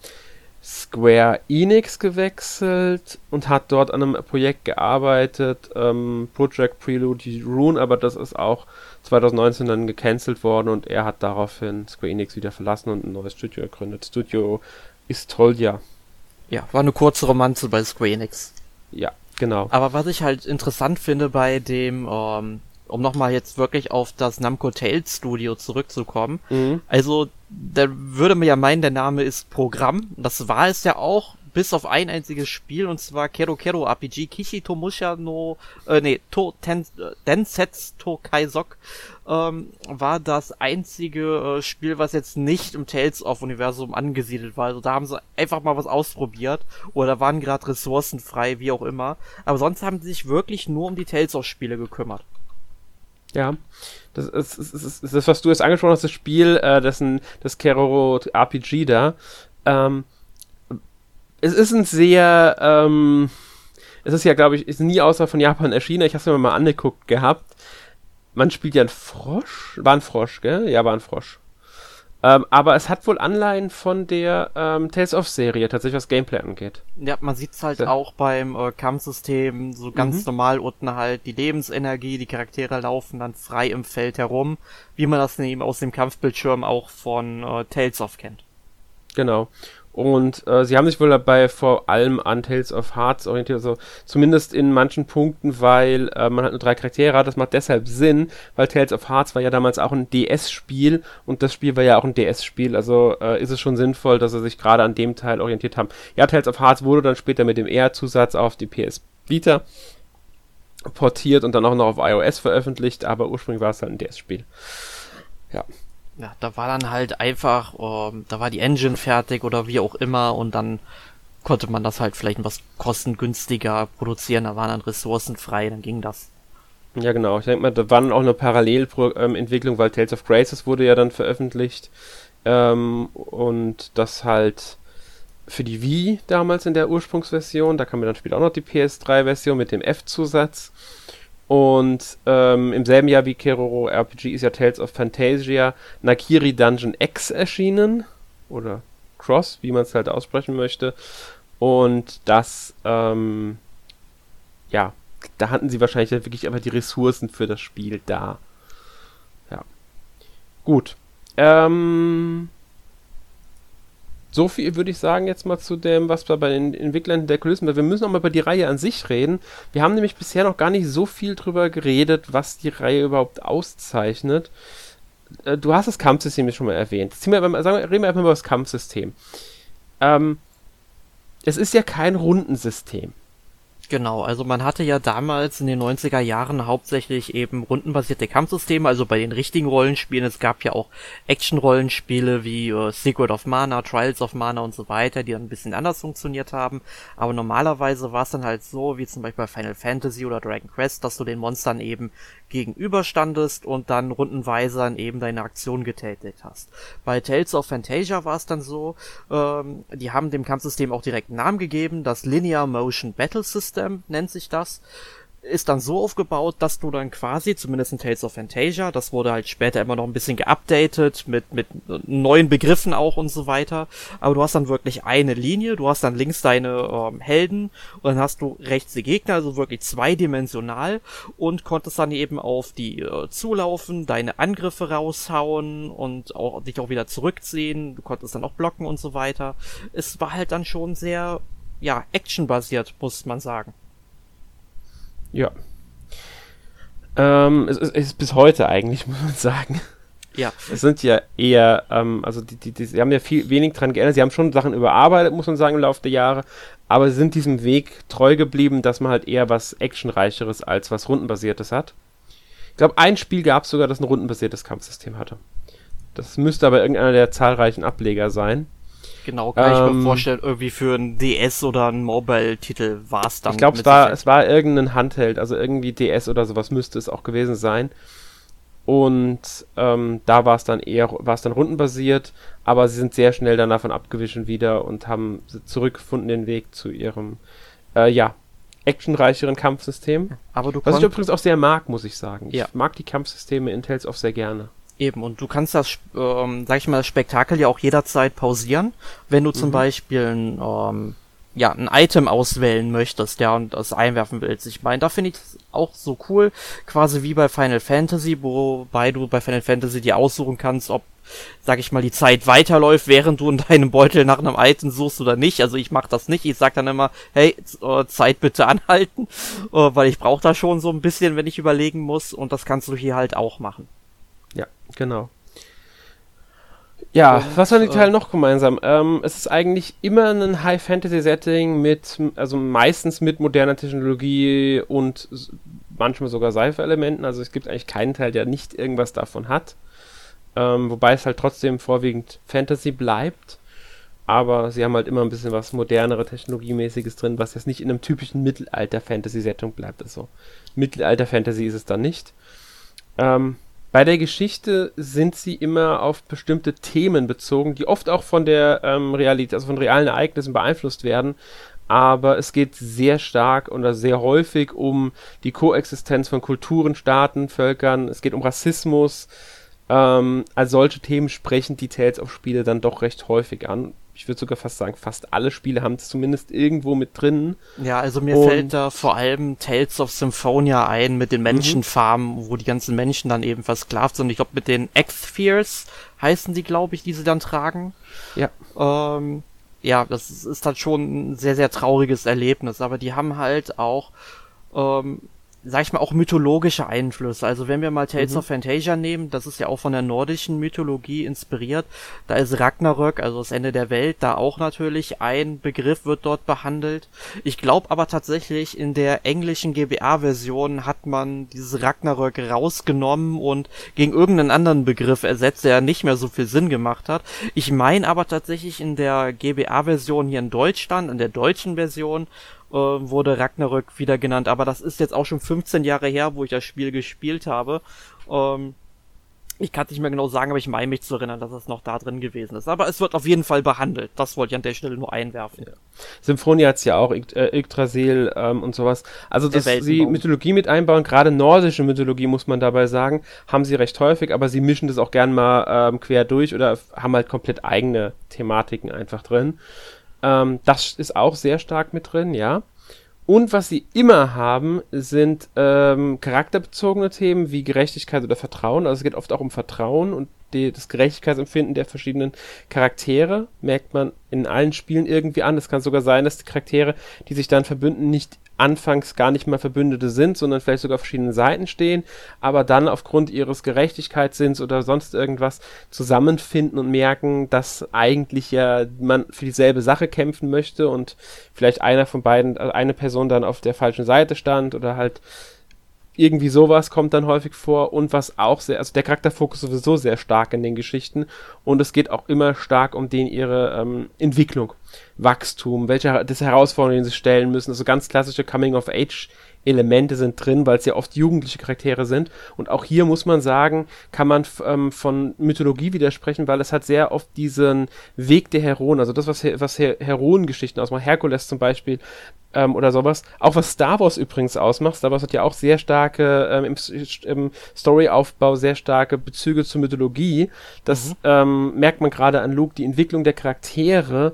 Speaker 1: Square Enix gewechselt und hat dort an einem Projekt gearbeitet, ähm, Project Prelude Rune, aber das ist auch 2019 dann gecancelt worden und er hat daraufhin Square Enix wieder verlassen und ein neues Studio gegründet. Studio Istolja.
Speaker 2: Ja, war eine kurze Romanze bei Square Enix.
Speaker 1: Ja, genau.
Speaker 2: Aber was ich halt interessant finde bei dem ähm, um nochmal jetzt wirklich auf das Namco Tales Studio zurückzukommen. Mhm. Also, da würde man ja meinen, der Name ist Programm. Das war es ja auch, bis auf ein einziges Spiel, und zwar Kero Kero RPG Kishi Tomusha no, äh, nee, to, ten, äh, Densetsu Tokai Sok, ähm, war das einzige äh, Spiel, was jetzt nicht im Tales of Universum angesiedelt war. Also da haben sie einfach mal was ausprobiert, oder waren gerade Ressourcen frei, wie auch immer. Aber sonst haben sie sich wirklich nur um die Tales of Spiele gekümmert.
Speaker 1: Ja, das ist, ist, ist, ist, das, was du jetzt angesprochen hast, das Spiel, äh, dessen, das Keroro RPG da. Ähm, es ist ein sehr, ähm, es ist ja, glaube ich, ist nie außer von Japan erschienen. Ich habe es mir mal angeguckt gehabt. Man spielt ja einen Frosch. War ein Frosch, gell? Ja, war ein Frosch. Ähm, aber es hat wohl Anleihen von der ähm, Tales of Serie, tatsächlich was Gameplay angeht.
Speaker 2: Ja, man sieht's halt ja. auch beim äh, Kampfsystem, so ganz mhm. normal unten halt die Lebensenergie, die Charaktere laufen dann frei im Feld herum, wie man das eben aus dem Kampfbildschirm auch von äh, Tales of kennt.
Speaker 1: Genau. Und äh, sie haben sich wohl dabei vor allem an Tales of Hearts orientiert, also zumindest in manchen Punkten, weil äh, man hat nur drei Charaktere. Das macht deshalb Sinn, weil Tales of Hearts war ja damals auch ein DS-Spiel und das Spiel war ja auch ein DS-Spiel. Also äh, ist es schon sinnvoll, dass sie sich gerade an dem Teil orientiert haben. Ja, Tales of Hearts wurde dann später mit dem R-Zusatz auf die PS Vita portiert und dann auch noch auf iOS veröffentlicht, aber ursprünglich war es halt ein DS-Spiel.
Speaker 2: Ja ja, da war dann halt einfach, ähm, da war die Engine fertig oder wie auch immer und dann konnte man das halt vielleicht was kostengünstiger produzieren, da waren dann Ressourcen frei, dann ging das.
Speaker 1: Ja, genau. Ich denke mal, da war auch eine Parallelentwicklung, weil Tales of Graces wurde ja dann veröffentlicht ähm, und das halt für die Wii damals in der Ursprungsversion, da kam mir dann später auch noch die PS3-Version mit dem F-Zusatz und ähm, im selben Jahr wie Keroro RPG ist ja Tales of Fantasia Nakiri Dungeon X erschienen. Oder Cross, wie man es halt aussprechen möchte. Und das, ähm, ja, da hatten sie wahrscheinlich wirklich einfach die Ressourcen für das Spiel da. Ja. Gut. Ähm, so viel würde ich sagen jetzt mal zu dem, was wir bei den Entwicklern der Kulissen, weil wir müssen auch mal über die Reihe an sich reden. Wir haben nämlich bisher noch gar nicht so viel drüber geredet, was die Reihe überhaupt auszeichnet. Äh, du hast das Kampfsystem schon mal erwähnt. Wir, sagen, reden wir einfach mal über das Kampfsystem. Ähm, es ist ja kein Rundensystem.
Speaker 2: Genau, also man hatte ja damals in den 90er Jahren hauptsächlich eben rundenbasierte Kampfsysteme, also bei den richtigen Rollenspielen. Es gab ja auch Action-Rollenspiele wie äh, Secret of Mana, Trials of Mana und so weiter, die dann ein bisschen anders funktioniert haben. Aber normalerweise war es dann halt so, wie zum Beispiel bei Final Fantasy oder Dragon Quest, dass du den Monstern eben gegenüberstandest und dann rundenweise dann eben deine Aktion getätigt hast. Bei Tales of Fantasia war es dann so, ähm, die haben dem Kampfsystem auch direkt einen Namen gegeben, das Linear Motion Battle System nennt sich das ist dann so aufgebaut, dass du dann quasi, zumindest in Tales of Fantasia, das wurde halt später immer noch ein bisschen geupdatet, mit, mit neuen Begriffen auch und so weiter, aber du hast dann wirklich eine Linie, du hast dann links deine ähm, Helden und dann hast du rechts die Gegner, also wirklich zweidimensional und konntest dann eben auf die äh, zulaufen, deine Angriffe raushauen und auch dich auch wieder zurückziehen, du konntest dann auch blocken und so weiter. Es war halt dann schon sehr, ja, actionbasiert, muss man sagen.
Speaker 1: Ja. Ähm, es, es ist bis heute eigentlich, muss man sagen. Ja. Es sind ja eher, ähm, also die, die, die, sie haben ja viel wenig dran geändert. Sie haben schon Sachen überarbeitet, muss man sagen, im Laufe der Jahre, aber sie sind diesem Weg treu geblieben, dass man halt eher was Actionreicheres als was Rundenbasiertes hat. Ich glaube, ein Spiel gab es sogar, das ein rundenbasiertes Kampfsystem hatte. Das müsste aber irgendeiner der zahlreichen Ableger sein.
Speaker 2: Genau, kann ähm, ich mir ähm, vorstellen, irgendwie für ein DS oder ein Mobile-Titel war es dann.
Speaker 1: Ich glaube, es war, es war irgendein Handheld, also irgendwie DS oder sowas müsste es auch gewesen sein. Und ähm, da war es dann eher, war es dann rundenbasiert, aber sie sind sehr schnell dann davon abgewichen wieder und haben zurückgefunden den Weg zu ihrem, äh, ja, actionreicheren Kampfsystem.
Speaker 2: Aber du
Speaker 1: Was ich übrigens auch sehr mag, muss ich sagen. Ja. Ich mag die Kampfsysteme in Tales of sehr gerne.
Speaker 2: Eben, und du kannst das, ähm, sag ich mal, das Spektakel ja auch jederzeit pausieren, wenn du zum mhm. Beispiel ein, ähm, ja, ein Item auswählen möchtest, ja, und das einwerfen willst. Ich meine, da finde ich auch so cool, quasi wie bei Final Fantasy, wobei du bei Final Fantasy dir aussuchen kannst, ob, sag ich mal, die Zeit weiterläuft, während du in deinem Beutel nach einem Item suchst oder nicht. Also ich mach das nicht. Ich sag dann immer, hey, äh, Zeit bitte anhalten, äh, weil ich brauche da schon so ein bisschen, wenn ich überlegen muss. Und das kannst du hier halt auch machen.
Speaker 1: Ja, genau. Ja, und, was haben die Teile äh, noch gemeinsam? Ähm, es ist eigentlich immer ein High-Fantasy-Setting mit, also meistens mit moderner Technologie und manchmal sogar Seife-Elementen. Also es gibt eigentlich keinen Teil, der nicht irgendwas davon hat. Ähm, wobei es halt trotzdem vorwiegend Fantasy bleibt. Aber sie haben halt immer ein bisschen was modernere Technologiemäßiges drin, was jetzt nicht in einem typischen Mittelalter-Fantasy-Setting bleibt. Also Mittelalter-Fantasy ist es dann nicht. Ähm, Bei der Geschichte sind sie immer auf bestimmte Themen bezogen, die oft auch von der ähm, Realität, also von realen Ereignissen beeinflusst werden. Aber es geht sehr stark oder sehr häufig um die Koexistenz von Kulturen, Staaten, Völkern. Es geht um Rassismus. Ähm, als solche Themen sprechen die Tales of Spiele dann doch recht häufig an ich würde sogar fast sagen, fast alle Spiele haben es zumindest irgendwo mit drin.
Speaker 2: Ja, also mir und fällt da vor allem Tales of Symphonia ein mit den mhm. Menschenfarmen, mhm. wo die ganzen Menschen dann eben versklavt sind. Ich glaube, mit den X-Spheres heißen die, glaube ich, die sie dann tragen. Ja. Ähm, ja, das ist, ist halt schon ein sehr, sehr trauriges Erlebnis, aber die haben halt auch ähm, sag ich mal, auch mythologische Einflüsse. Also wenn wir mal Tales mhm. of Fantasia nehmen, das ist ja auch von der nordischen Mythologie inspiriert. Da ist Ragnarök, also das Ende der Welt, da auch natürlich ein Begriff wird dort behandelt. Ich glaube aber tatsächlich, in der englischen GBA-Version hat man dieses Ragnarök rausgenommen und gegen irgendeinen anderen Begriff ersetzt, der nicht mehr so viel Sinn gemacht hat. Ich meine aber tatsächlich in der GBA-Version hier in Deutschland, in der deutschen Version, äh, wurde Ragnarök wieder genannt, aber das ist jetzt auch schon 15 Jahre her, wo ich das Spiel gespielt habe. Ähm, ich kann es nicht mehr genau sagen, aber ich meine mich zu erinnern, dass es noch da drin gewesen ist. Aber es wird auf jeden Fall behandelt. Das wollte ich an der Stelle nur einwerfen. Ja.
Speaker 1: Symphonie hat's ja auch, äh, Yggdrasil ähm, und sowas. Also, dass sie Mythologie mit einbauen, gerade nordische Mythologie, muss man dabei sagen, haben sie recht häufig, aber sie mischen das auch gern mal ähm, quer durch oder haben halt komplett eigene Thematiken einfach drin. Ähm, das ist auch sehr stark mit drin, ja. Und was sie immer haben, sind ähm, charakterbezogene Themen wie Gerechtigkeit oder Vertrauen. Also es geht oft auch um Vertrauen und die, das Gerechtigkeitsempfinden der verschiedenen Charaktere merkt man in allen Spielen irgendwie an. Es kann sogar sein, dass die Charaktere, die sich dann verbünden, nicht anfangs gar nicht mal Verbündete sind, sondern vielleicht sogar auf verschiedenen Seiten stehen, aber dann aufgrund ihres Gerechtigkeitssinns oder sonst irgendwas zusammenfinden und merken, dass eigentlich ja man für dieselbe Sache kämpfen möchte und vielleicht einer von beiden, also eine Person dann auf der falschen Seite stand oder halt irgendwie sowas kommt dann häufig vor und was auch sehr, also der Charakterfokus sowieso sehr stark in den Geschichten und es geht auch immer stark um den ihre ähm, Entwicklung, Wachstum, welche das Herausforderungen sie stellen müssen, also ganz klassische Coming of Age Elemente sind drin, weil es ja oft jugendliche Charaktere sind. Und auch hier muss man sagen, kann man ähm, von Mythologie widersprechen, weil es hat sehr oft diesen Weg der Heroen, also das, was, was Her Heroengeschichten ausmacht, Herkules zum Beispiel, ähm, oder sowas. Auch was Star Wars übrigens ausmacht. Star Wars hat ja auch sehr starke, ähm, im, im Storyaufbau sehr starke Bezüge zur Mythologie. Das mhm. ähm, merkt man gerade an Luke, die Entwicklung der Charaktere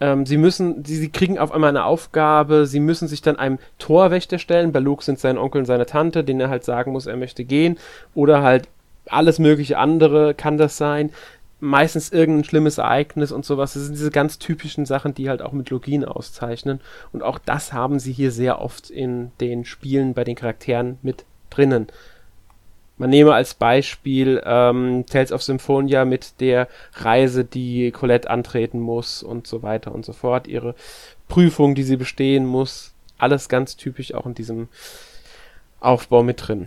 Speaker 1: ähm, sie müssen, sie, sie kriegen auf einmal eine Aufgabe, sie müssen sich dann einem Torwächter stellen. Bei Luke sind sein Onkel und seine Tante, denen er halt sagen muss, er möchte gehen. Oder halt alles mögliche andere kann das sein. Meistens irgendein schlimmes Ereignis und sowas. Das sind diese ganz typischen Sachen, die halt auch Mythologien auszeichnen. Und auch das haben sie hier sehr oft in den Spielen bei den Charakteren mit drinnen. Man nehme als Beispiel ähm, Tales of Symphonia mit der Reise, die Colette antreten muss und so weiter und so fort, ihre Prüfung, die sie bestehen muss. Alles ganz typisch auch in diesem Aufbau mit drin.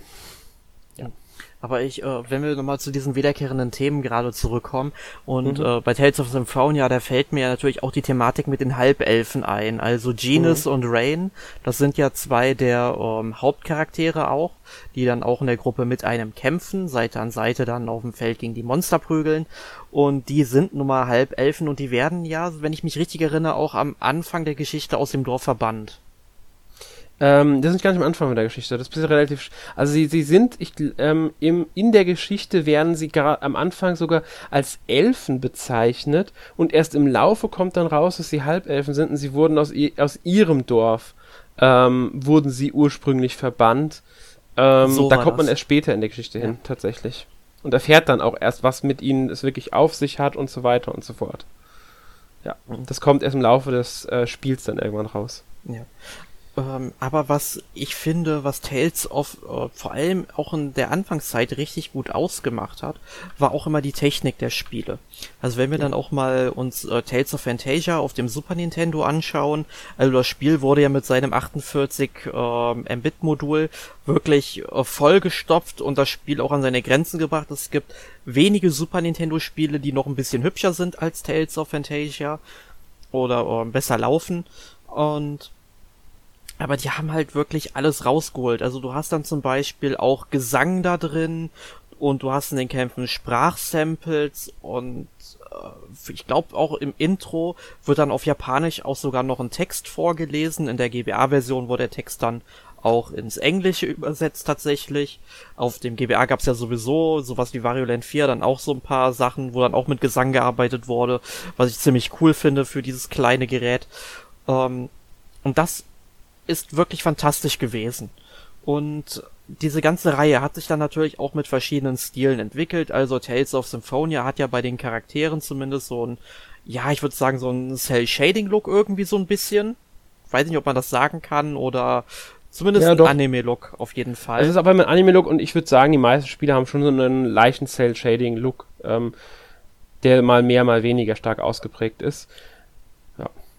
Speaker 2: Aber ich, äh, wenn wir nochmal zu diesen wiederkehrenden Themen gerade zurückkommen und mhm. äh, bei Tales of Symphonia, da fällt mir ja natürlich auch die Thematik mit den Halbelfen ein. Also Genus mhm. und Rain, das sind ja zwei der ähm, Hauptcharaktere auch, die dann auch in der Gruppe mit einem kämpfen, Seite an Seite dann auf dem Feld gegen die Monster prügeln. Und die sind nun mal Halbelfen und die werden ja, wenn ich mich richtig erinnere, auch am Anfang der Geschichte aus dem Dorf verbannt.
Speaker 1: Ähm, das ist gar nicht am Anfang mit der Geschichte. Das ist relativ. Also sie, sie sind, ich, ähm, im, in der Geschichte werden sie gar am Anfang sogar als Elfen bezeichnet und erst im Laufe kommt dann raus, dass sie Halbelfen sind und sie wurden aus, aus ihrem Dorf ähm, wurden sie ursprünglich verbannt. Ähm, so da kommt man erst später in der Geschichte ja. hin, tatsächlich. Und erfährt dann auch erst, was mit ihnen es wirklich auf sich hat und so weiter und so fort. Ja, mhm. das kommt erst im Laufe des äh, Spiels dann irgendwann raus.
Speaker 2: Ja. Ähm, aber was ich finde, was Tales of äh, vor allem auch in der Anfangszeit richtig gut ausgemacht hat, war auch immer die Technik der Spiele. Also wenn wir dann auch mal uns äh, Tales of Fantasia auf dem Super Nintendo anschauen, also das Spiel wurde ja mit seinem 48 äh, Mbit Modul wirklich äh, vollgestopft und das Spiel auch an seine Grenzen gebracht. Es gibt wenige Super Nintendo Spiele, die noch ein bisschen hübscher sind als Tales of Fantasia oder äh, besser laufen und aber die haben halt wirklich alles rausgeholt. Also du hast dann zum Beispiel auch Gesang da drin und du hast in den Kämpfen Sprachsamples und äh, ich glaube auch im Intro wird dann auf Japanisch auch sogar noch ein Text vorgelesen. In der GBA-Version wurde der Text dann auch ins Englische übersetzt tatsächlich. Auf dem GBA gab's ja sowieso sowas wie Variolent 4, dann auch so ein paar Sachen, wo dann auch mit Gesang gearbeitet wurde, was ich ziemlich cool finde für dieses kleine Gerät. Ähm, und das ist wirklich fantastisch gewesen. Und diese ganze Reihe hat sich dann natürlich auch mit verschiedenen Stilen entwickelt. Also Tales of Symphonia hat ja bei den Charakteren zumindest so ein, ja, ich würde sagen, so ein Cell-Shading-Look irgendwie so ein bisschen. Weiß nicht, ob man das sagen kann oder zumindest ja, ein Anime-Look auf jeden Fall.
Speaker 1: Es ist aber ein Anime-Look und ich würde sagen, die meisten Spiele haben schon so einen leichten Cell-Shading-Look, ähm, der mal mehr, mal weniger stark ausgeprägt ist.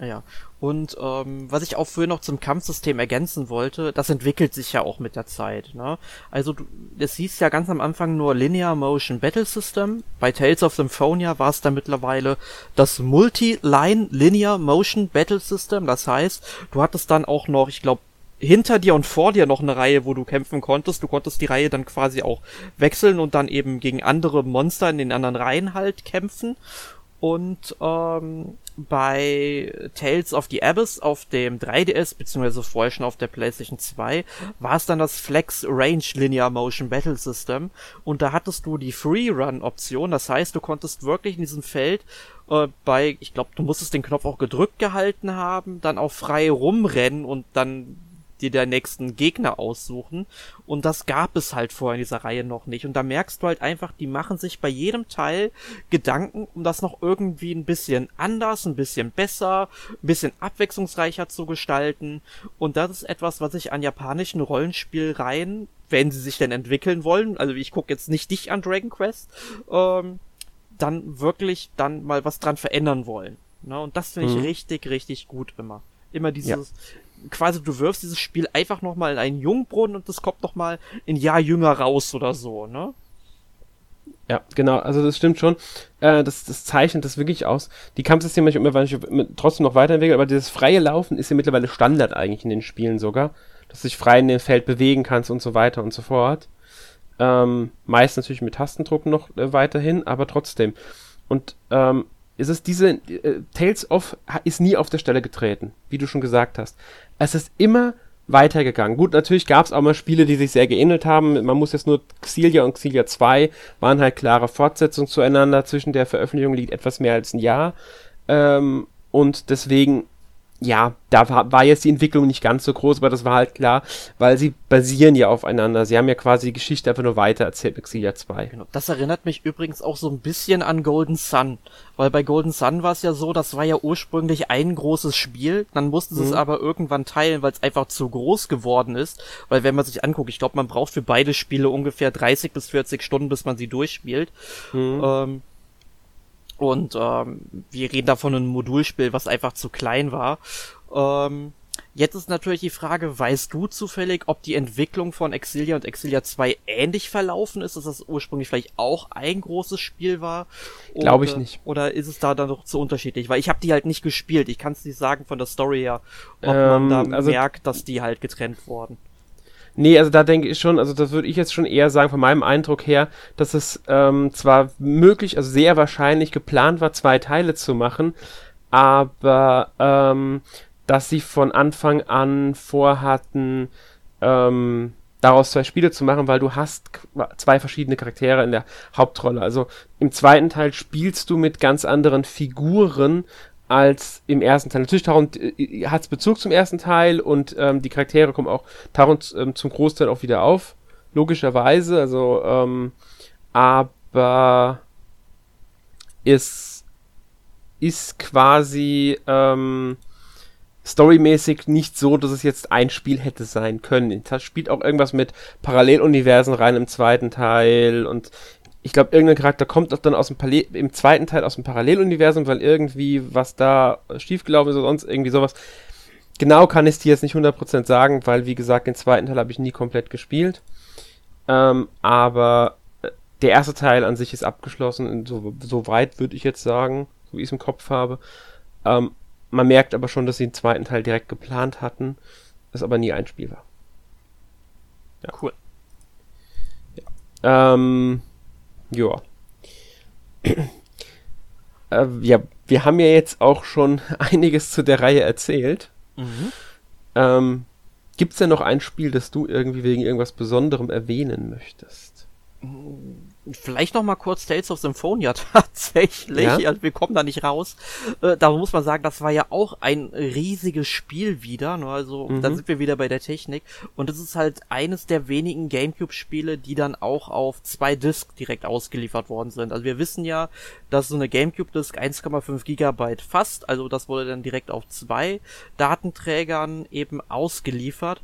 Speaker 2: Ja. Ja. Und ähm, was ich auch früher noch zum Kampfsystem ergänzen wollte, das entwickelt sich ja auch mit der Zeit. Ne? Also du, es hieß ja ganz am Anfang nur Linear Motion Battle System. Bei Tales of Symphonia war es dann mittlerweile das Multi-Line Linear Motion Battle System. Das heißt, du hattest dann auch noch, ich glaube, hinter dir und vor dir noch eine Reihe, wo du kämpfen konntest. Du konntest die Reihe dann quasi auch wechseln und dann eben gegen andere Monster in den anderen Reihen halt kämpfen. Und ähm, bei Tales of the Abyss auf dem 3DS, beziehungsweise vorher schon auf der PlayStation 2, war es dann das Flex Range Linear Motion Battle System. Und da hattest du die Free Run Option. Das heißt, du konntest wirklich in diesem Feld äh, bei, ich glaube, du musstest den Knopf auch gedrückt gehalten haben, dann auch frei rumrennen und dann dir der nächsten Gegner aussuchen. Und das gab es halt vorher in dieser Reihe noch nicht. Und da merkst du halt einfach, die machen sich bei jedem Teil Gedanken, um das noch irgendwie ein bisschen anders, ein bisschen besser, ein bisschen abwechslungsreicher zu gestalten. Und das ist etwas, was ich an japanischen Rollenspielreihen, wenn sie sich denn entwickeln wollen, also ich gucke jetzt nicht dich an Dragon Quest, ähm, dann wirklich dann mal was dran verändern wollen. Ne? Und das finde ich mhm. richtig, richtig gut immer. Immer dieses, ja quasi du wirfst dieses Spiel einfach nochmal in einen Jungbrunnen und das kommt nochmal ein Jahr jünger raus oder so, ne?
Speaker 1: Ja, genau, also das stimmt schon. Äh, das, das zeichnet das wirklich aus. Die Kampfsysteme ich immer trotzdem noch weiterentwickelt, aber dieses freie Laufen ist ja mittlerweile Standard eigentlich in den Spielen sogar. Dass du dich frei in dem Feld bewegen kannst und so weiter und so fort. Ähm, meist natürlich mit Tastendruck noch äh, weiterhin, aber trotzdem. Und ähm, ist es diese äh, Tales of ist nie auf der Stelle getreten, wie du schon gesagt hast. Es ist immer weitergegangen. Gut, natürlich gab es auch mal Spiele, die sich sehr geähnelt haben. Man muss jetzt nur Xillia und Xillia 2 waren halt klare Fortsetzungen zueinander. Zwischen der Veröffentlichung liegt etwas mehr als ein Jahr. Ähm, und deswegen ja, da war, war, jetzt die Entwicklung nicht ganz so groß, aber das war halt klar, weil sie basieren ja aufeinander. Sie haben ja quasi die Geschichte einfach nur weiter erzählt mit Xillia 2. Genau.
Speaker 2: Das erinnert mich übrigens auch so ein bisschen an Golden Sun, weil bei Golden Sun war es ja so, das war ja ursprünglich ein großes Spiel, dann mussten sie mhm. es aber irgendwann teilen, weil es einfach zu groß geworden ist, weil wenn man sich anguckt, ich glaube, man braucht für beide Spiele ungefähr 30 bis 40 Stunden, bis man sie durchspielt. Mhm. Ähm, und ähm, wir reden da von einem Modulspiel, was einfach zu klein war. Ähm, jetzt ist natürlich die Frage, weißt du zufällig, ob die Entwicklung von Exilia und Exilia 2 ähnlich verlaufen ist, dass das ursprünglich vielleicht auch ein großes Spiel war?
Speaker 1: Glaube ich nicht.
Speaker 2: Oder ist es da dann doch zu unterschiedlich? Weil ich habe die halt nicht gespielt. Ich kann es nicht sagen von der Story her, ob ähm, man da also merkt, dass die halt getrennt wurden.
Speaker 1: Nee, also da denke ich schon, also das würde ich jetzt schon eher sagen, von meinem Eindruck her, dass es ähm, zwar möglich, also sehr wahrscheinlich geplant war, zwei Teile zu machen, aber ähm, dass sie von Anfang an vorhatten, ähm, daraus zwei Spiele zu machen, weil du hast zwei verschiedene Charaktere in der Hauptrolle. Also im zweiten Teil spielst du mit ganz anderen Figuren als im ersten Teil. Natürlich äh, hat es Bezug zum ersten Teil und ähm, die Charaktere kommen auch Tarant ähm, zum Großteil auch wieder auf, logischerweise. Also, ähm, aber es ist quasi ähm, storymäßig nicht so, dass es jetzt ein Spiel hätte sein können. Das spielt auch irgendwas mit Paralleluniversen rein im zweiten Teil und ich glaube, irgendein Charakter kommt auch dann aus dem Palais, im zweiten Teil aus dem Paralleluniversum, weil irgendwie was da schiefgelaufen ist oder sonst irgendwie sowas. Genau kann ich es dir jetzt nicht 100% sagen, weil, wie gesagt, den zweiten Teil habe ich nie komplett gespielt. Ähm, aber äh, der erste Teil an sich ist abgeschlossen, so, so weit würde ich jetzt sagen, so wie ich es im Kopf habe. Ähm, man merkt aber schon, dass sie den zweiten Teil direkt geplant hatten, es aber nie ein Spiel war.
Speaker 2: Ja. Cool.
Speaker 1: Ja. Ähm, Ja. äh, ja, wir haben ja jetzt auch schon einiges zu der Reihe erzählt. Mhm. Ähm, Gibt es denn noch ein Spiel, das du irgendwie wegen irgendwas Besonderem erwähnen möchtest?
Speaker 2: Vielleicht noch mal kurz Tales of Symphonia tatsächlich. Ja? Also wir kommen da nicht raus. Äh, da muss man sagen, das war ja auch ein riesiges Spiel wieder. Ne? Also mhm. da sind wir wieder bei der Technik. Und es ist halt eines der wenigen GameCube-Spiele, die dann auch auf zwei Discs direkt ausgeliefert worden sind. Also wir wissen ja, dass so eine GameCube-Disc 1,5 Gigabyte fasst. Also das wurde dann direkt auf zwei Datenträgern eben ausgeliefert.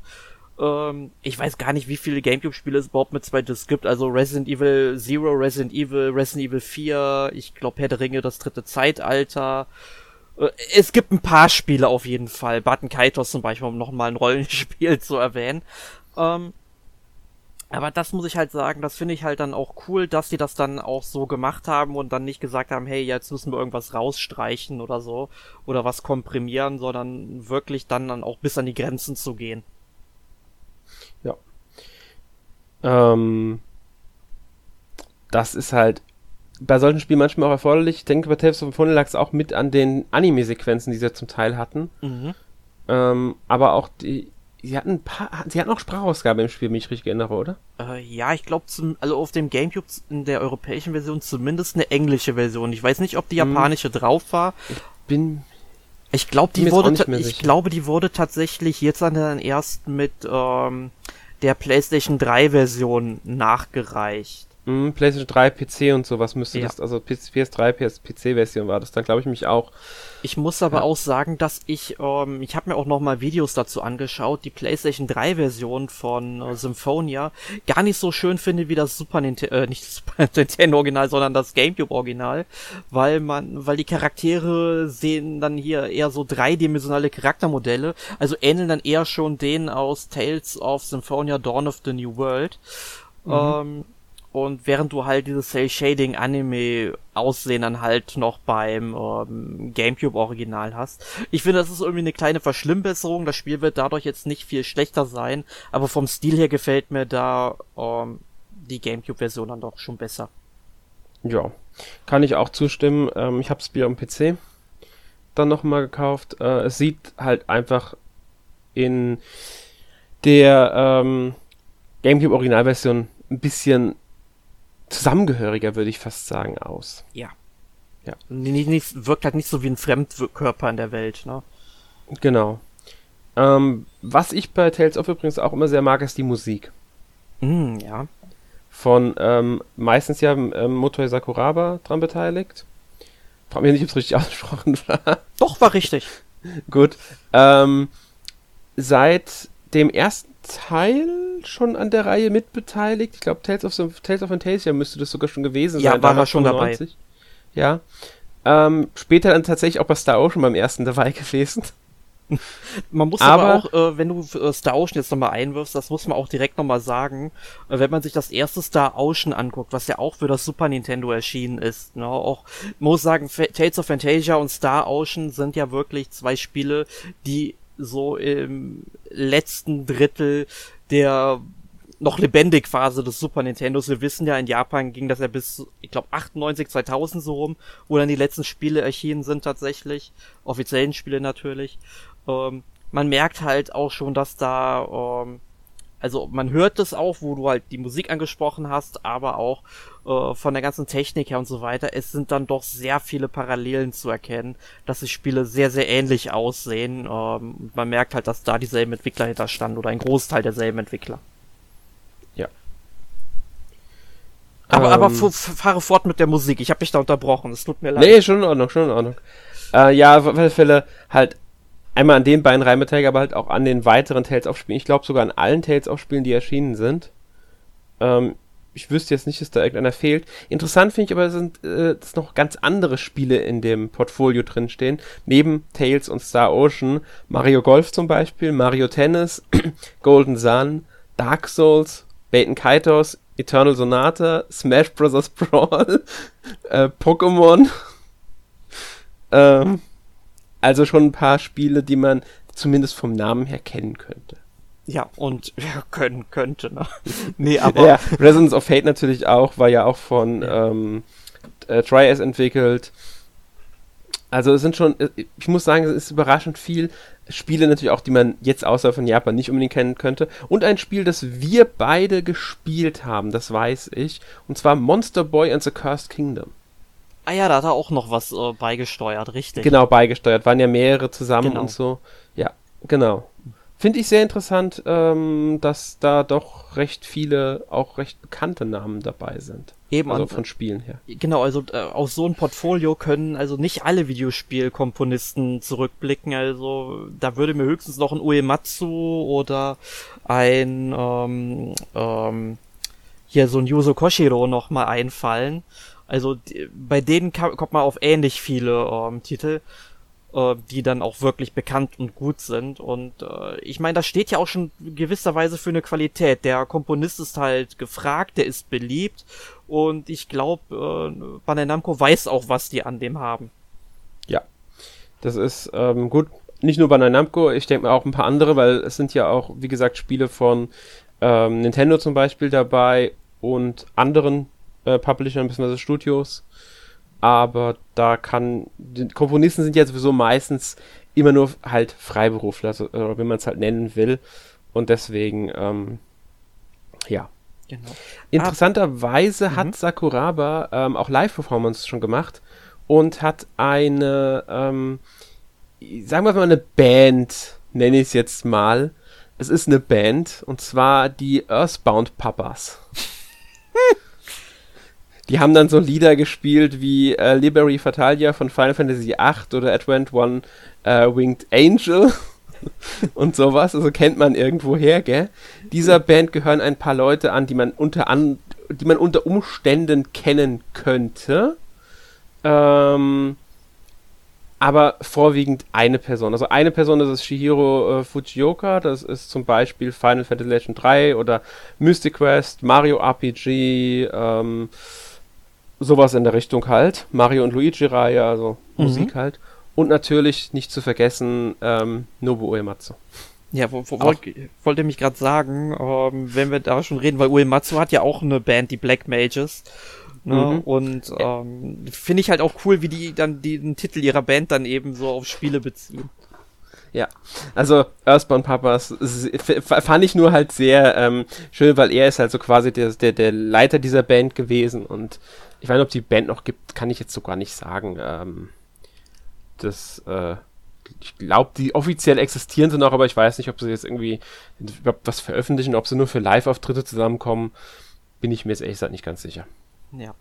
Speaker 2: Ähm, ich weiß gar nicht, wie viele Gamecube-Spiele es überhaupt mit zwei Discs gibt. Also Resident Evil Zero, Resident Evil, Resident Evil 4, ich glaube Herr der Ringe, das dritte Zeitalter. Äh, es gibt ein paar Spiele auf jeden Fall. Button Kaitos zum Beispiel, um nochmal ein Rollenspiel zu erwähnen. Ähm, aber das muss ich halt sagen, das finde ich halt dann auch cool, dass die das dann auch so gemacht haben und dann nicht gesagt haben, hey, jetzt müssen wir irgendwas rausstreichen oder so oder was komprimieren, sondern wirklich dann, dann auch bis an die Grenzen zu gehen.
Speaker 1: Ähm, das ist halt bei solchen Spielen manchmal auch erforderlich. Ich denke, bei Tales of Symphonia lag es auch mit an den Anime-Sequenzen, die sie zum Teil hatten. Mhm. Ähm, aber auch die, sie hatten ein paar, sie hatten auch Sprachausgabe im Spiel, wenn ich richtig erinnere, oder?
Speaker 2: Äh, ja, ich glaube, also auf dem Gamecube in der europäischen Version zumindest eine englische Version. Ich weiß nicht, ob die hm. japanische hm. drauf war.
Speaker 1: Ich bin
Speaker 2: ich glaube, die wurde, ich glaube, die wurde tatsächlich jetzt an den ersten mit ähm, der PlayStation 3 Version nachgereicht.
Speaker 1: Mm, PlayStation 3, PC und sowas müsste ja. das, also PS3, PS, PC-Version war das dann, glaube ich, mich auch.
Speaker 2: Ich muss aber ja. auch sagen, dass ich, ähm, ich habe mir auch noch mal Videos dazu angeschaut, die PlayStation 3 Version von äh, Symphonia gar nicht so schön finde wie das Super Nintendo, äh, nicht das Super Nintendo Original, sondern das GameCube Original, weil man, weil die Charaktere sehen dann hier eher so dreidimensionale Charaktermodelle, also ähneln dann eher schon denen aus Tales of Symphonia Dawn of the New World. Mhm. Ähm, und während du halt dieses Cell Shading Anime Aussehen dann halt noch beim ähm, GameCube Original hast. Ich finde, das ist irgendwie eine kleine Verschlimmbesserung. Das Spiel wird dadurch jetzt nicht viel schlechter sein, aber vom Stil her gefällt mir da ähm, die GameCube Version dann doch schon besser.
Speaker 1: Ja, kann ich auch zustimmen. Ähm, ich habe das Spiel am PC dann nochmal gekauft. Äh, es sieht halt einfach in der ähm, GameCube Originalversion ein bisschen zusammengehöriger, würde ich fast sagen, aus.
Speaker 2: Ja. Ja. Nicht, nicht, wirkt halt nicht so wie ein Fremdkörper in der Welt, ne?
Speaker 1: Genau. Ähm, was ich bei Tales of übrigens auch immer sehr mag, ist die Musik.
Speaker 2: Mm, ja.
Speaker 1: Von ähm, meistens ja ähm, Motoi Sakuraba dran beteiligt. Frag mich nicht, ob es richtig ausgesprochen war.
Speaker 2: Doch, war richtig.
Speaker 1: Gut. Ähm, seit dem ersten Teil schon an der Reihe mitbeteiligt. Ich glaube, Tales of, Tales of Fantasia müsste das sogar schon gewesen
Speaker 2: ja,
Speaker 1: sein.
Speaker 2: Ja, war er schon 95.
Speaker 1: dabei. Ja. Ähm, später dann tatsächlich auch bei Star Ocean beim ersten dabei gewesen.
Speaker 2: Man muss aber, aber auch, äh, wenn du äh, Star Ocean jetzt nochmal einwirfst, das muss man auch direkt nochmal sagen, äh, wenn man sich das erste Star Ocean anguckt, was ja auch für das Super Nintendo erschienen ist, ne, auch, muss sagen, F Tales of Fantasia und Star Ocean sind ja wirklich zwei Spiele, die so im letzten Drittel der noch lebendig Phase des Super Nintendos. Wir wissen ja, in Japan ging das ja bis, ich glaube, 98, 2000 so rum, wo dann die letzten Spiele erschienen sind tatsächlich. Offiziellen Spiele natürlich. Ähm, man merkt halt auch schon, dass da ähm, also man hört es auch, wo du halt die Musik angesprochen hast, aber auch äh, von der ganzen Technik her und so weiter. Es sind dann doch sehr viele Parallelen zu erkennen, dass die Spiele sehr, sehr ähnlich aussehen. Ähm, man merkt halt, dass da dieselben Entwickler hinter standen oder ein Großteil derselben Entwickler.
Speaker 1: Ja.
Speaker 2: Aber, ähm, aber fahre fort mit der Musik. Ich habe mich da unterbrochen. Es tut mir leid.
Speaker 1: Nee, schon in Ordnung, schon in Ordnung. Äh, ja, auf alle Fälle halt einmal an den beiden beteiligt, aber halt auch an den weiteren Tales of Spielen. Ich glaube sogar an allen Tales of Spielen, die erschienen sind. Ähm, ich wüsste jetzt nicht, dass da irgendeiner fehlt. Interessant finde ich aber, sind, äh, dass noch ganz andere Spiele in dem Portfolio drinstehen. Neben Tales und Star Ocean. Mario Golf zum Beispiel, Mario Tennis, Golden Sun, Dark Souls, Baten Kaitos, Eternal Sonata, Smash Bros. Brawl, äh, Pokémon. ähm, also schon ein paar Spiele, die man zumindest vom Namen her kennen könnte.
Speaker 2: Ja, und ja, können könnte, ne? nee, aber.
Speaker 1: Ja, Resonance of Fate natürlich auch, war ja auch von ähm, äh, Tri-S entwickelt. Also es sind schon, äh, ich muss sagen, es ist überraschend viel Spiele natürlich auch, die man jetzt außer von Japan nicht unbedingt kennen könnte. Und ein Spiel, das wir beide gespielt haben, das weiß ich. Und zwar Monster Boy and the Cursed Kingdom.
Speaker 2: Ah ja, da hat er auch noch was äh, beigesteuert, richtig.
Speaker 1: Genau, beigesteuert. Waren ja mehrere zusammen
Speaker 2: Genau.
Speaker 1: und so. Ja, genau. Finde ich sehr interessant, ähm, dass da doch recht viele, auch recht bekannte Namen dabei sind.
Speaker 2: Eben,
Speaker 1: Also
Speaker 2: und-
Speaker 1: von Spielen her.
Speaker 2: Genau, also äh, aus so einem Portfolio können also nicht alle Videospielkomponisten zurückblicken. Also da würde mir höchstens noch ein Uematsu oder ein ähm, ähm, hier so ein Yuzo Koshiro noch mal einfallen. Also die, bei denen ka- kommt man auf ähnlich viele ähm, Titel, äh, die dann auch wirklich bekannt und gut sind. Und äh, ich meine, das steht ja auch schon gewisserweise für eine Qualität. Der Komponist ist halt gefragt, der ist beliebt und ich glaube, äh, Bandai Namco weiß auch, was die an dem haben.
Speaker 1: Ja, das ist ähm, gut. Nicht nur Bandai Namco, ich denke mal auch ein paar andere, weil es sind ja auch, wie gesagt, Spiele von ähm, Nintendo zum Beispiel dabei und anderen äh, Publishern bzw. Studios. Aber da kann, die Komponisten sind ja sowieso meistens immer nur halt Freiberufler, so, äh, wenn man es halt nennen will. Und deswegen, ähm, ja.
Speaker 2: Genau.
Speaker 1: Interessanterweise
Speaker 2: Mhm.
Speaker 1: hat Sakuraba ähm, auch Live-Performance schon gemacht und hat eine, ähm, sagen wir mal eine Band, nenne ich es jetzt mal. Es ist eine Band und zwar die Earthbound Papas. Die haben dann so Lieder gespielt wie äh, Liberty Fatalia von Final Fantasy VIII oder Advent One äh, Winged Angel und sowas. Also kennt man irgendwoher, gell? Dieser Band gehören ein paar Leute an, die man unter an, die man unter Umständen kennen könnte. Ähm, aber vorwiegend eine Person. Also eine Person, das ist Shihiro äh, Fujioka, das ist zum Beispiel Final Fantasy Legend 3 oder Mystic Quest, Mario RPG, ähm, sowas in der Richtung halt. Mario und Luigi-Reihe, also
Speaker 2: Mhm.
Speaker 1: Musik halt. Und natürlich nicht zu vergessen ähm, Nobuo Uematsu.
Speaker 2: Ja, wo, wo, wollt, wollte mich gerade sagen, ähm, wenn wir da schon reden, weil Uematsu hat ja auch eine Band, die Black Mages. Ne?
Speaker 1: Mhm.
Speaker 2: Und ähm, finde ich halt auch cool, wie die dann den Titel ihrer Band dann eben so auf Spiele beziehen.
Speaker 1: Ja, also Earthbound Papas fand ich nur halt sehr ähm, schön, weil er ist halt so quasi der, der, der Leiter dieser Band gewesen und ich weiß nicht, ob die Band noch gibt, kann ich jetzt so gar nicht sagen. Ähm, das, äh, ich glaube, die offiziell existieren sie noch, aber ich weiß nicht, ob sie jetzt irgendwie was veröffentlichen, ob sie nur für Live-Auftritte zusammenkommen, bin ich mir jetzt ehrlich gesagt nicht ganz sicher.
Speaker 2: Ja.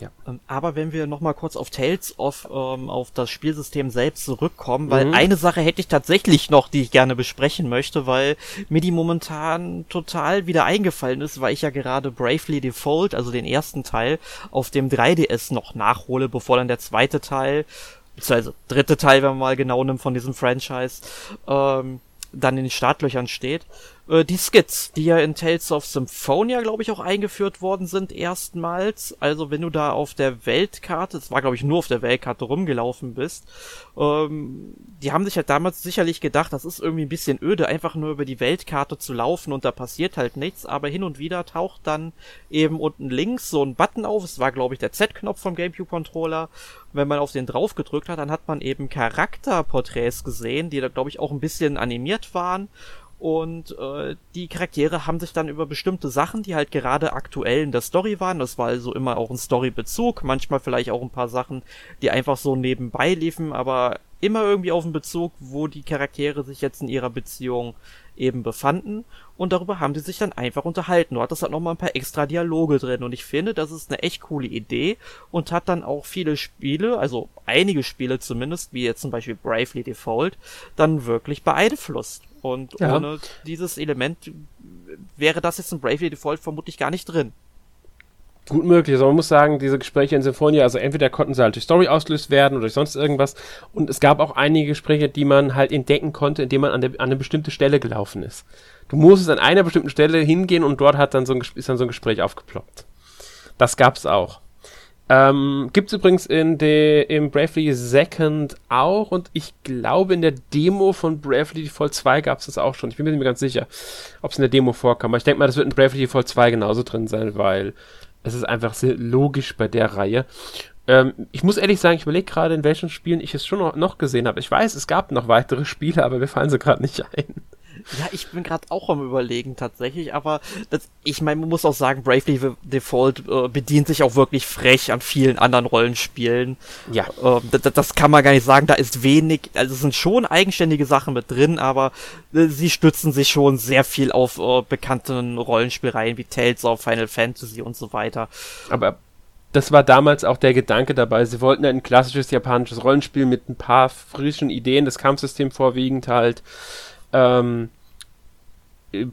Speaker 1: Ja.
Speaker 2: Ähm, aber wenn wir nochmal kurz auf Tales of, ähm, auf das Spielsystem selbst zurückkommen, weil
Speaker 1: Mhm.
Speaker 2: eine Sache hätte ich tatsächlich noch, die ich gerne besprechen möchte, weil mir die momentan total wieder eingefallen ist, weil ich ja gerade Bravely Default, also den ersten Teil, auf dem 3DS noch nachhole, bevor dann der zweite Teil, beziehungsweise dritte Teil, wenn man mal genau nimmt von diesem Franchise, ähm, dann in den Startlöchern steht. Äh, die Skits, die ja in Tales of Symphonia, glaube ich, auch eingeführt worden sind erstmals. Also wenn du da auf der Weltkarte, es war glaube ich nur auf der Weltkarte rumgelaufen bist, ähm, die haben sich halt damals sicherlich gedacht, das ist irgendwie ein bisschen öde, einfach nur über die Weltkarte zu laufen und da passiert halt nichts, aber hin und wieder taucht dann eben unten links so ein Button auf, es war glaube ich der Z-Knopf vom GameCube-Controller, wenn man auf den drauf gedrückt hat, dann hat man eben Charakterporträts gesehen, die da glaube ich auch ein bisschen animiert waren und äh, die Charaktere haben sich dann über bestimmte Sachen, die halt gerade aktuell in der Story waren, das war also immer auch ein Storybezug, manchmal vielleicht auch ein paar Sachen, die einfach so nebenbei liefen, aber immer irgendwie auf einen Bezug, wo die Charaktere sich jetzt in ihrer Beziehung eben befanden und darüber haben die sich dann einfach unterhalten. Du hattest halt nochmal ein paar extra Dialoge drin und ich finde, das ist eine echt coole Idee und hat dann auch viele Spiele, also einige Spiele zumindest, wie jetzt zum Beispiel Bravely Default, dann wirklich beeinflusst. Und
Speaker 1: Ja.
Speaker 2: ohne dieses Element wäre das jetzt in Bravely Default vermutlich gar nicht drin.
Speaker 1: Gut möglich. Also man muss sagen, diese Gespräche in Symphonia, also entweder konnten sie halt durch Story ausgelöst werden oder durch sonst irgendwas. Und es gab auch einige Gespräche, die man halt entdecken konnte, indem man an, der, an eine bestimmte Stelle gelaufen ist. Du musstest an einer bestimmten Stelle hingehen und dort hat dann so ein, ist dann so ein Gespräch aufgeploppt. Das gab's auch. Ähm, Gibt es übrigens in de, im Bravely Second auch und ich glaube in der Demo von Bravely Default 2 gab es das auch schon. Ich bin mir nicht mehr ganz sicher, ob es in der Demo vorkam. Aber ich denke mal, das wird in Bravely Default 2 genauso drin sein, weil es ist einfach sehr logisch bei der Reihe. Ähm, ich muss ehrlich sagen, ich überlege gerade, in welchen Spielen ich es schon noch, gesehen habe. Ich weiß, es gab noch weitere Spiele, aber wir fallen sie gerade nicht ein.
Speaker 2: Ja, ich bin gerade auch am überlegen tatsächlich, aber das, ich meine, man muss auch sagen, Bravely Default äh, bedient sich auch wirklich frech an vielen anderen Rollenspielen. Ja. Äh, das, das, kann man gar nicht sagen, da ist wenig, also es sind schon eigenständige Sachen mit drin, aber äh, sie stützen sich schon sehr viel auf äh, bekannten Rollenspielreihen wie Tales of Final Fantasy und so weiter.
Speaker 1: Aber das war damals auch der Gedanke dabei. Sie wollten ein klassisches japanisches Rollenspiel mit ein paar frischen Ideen, das Kampfsystem vorwiegend halt ähm,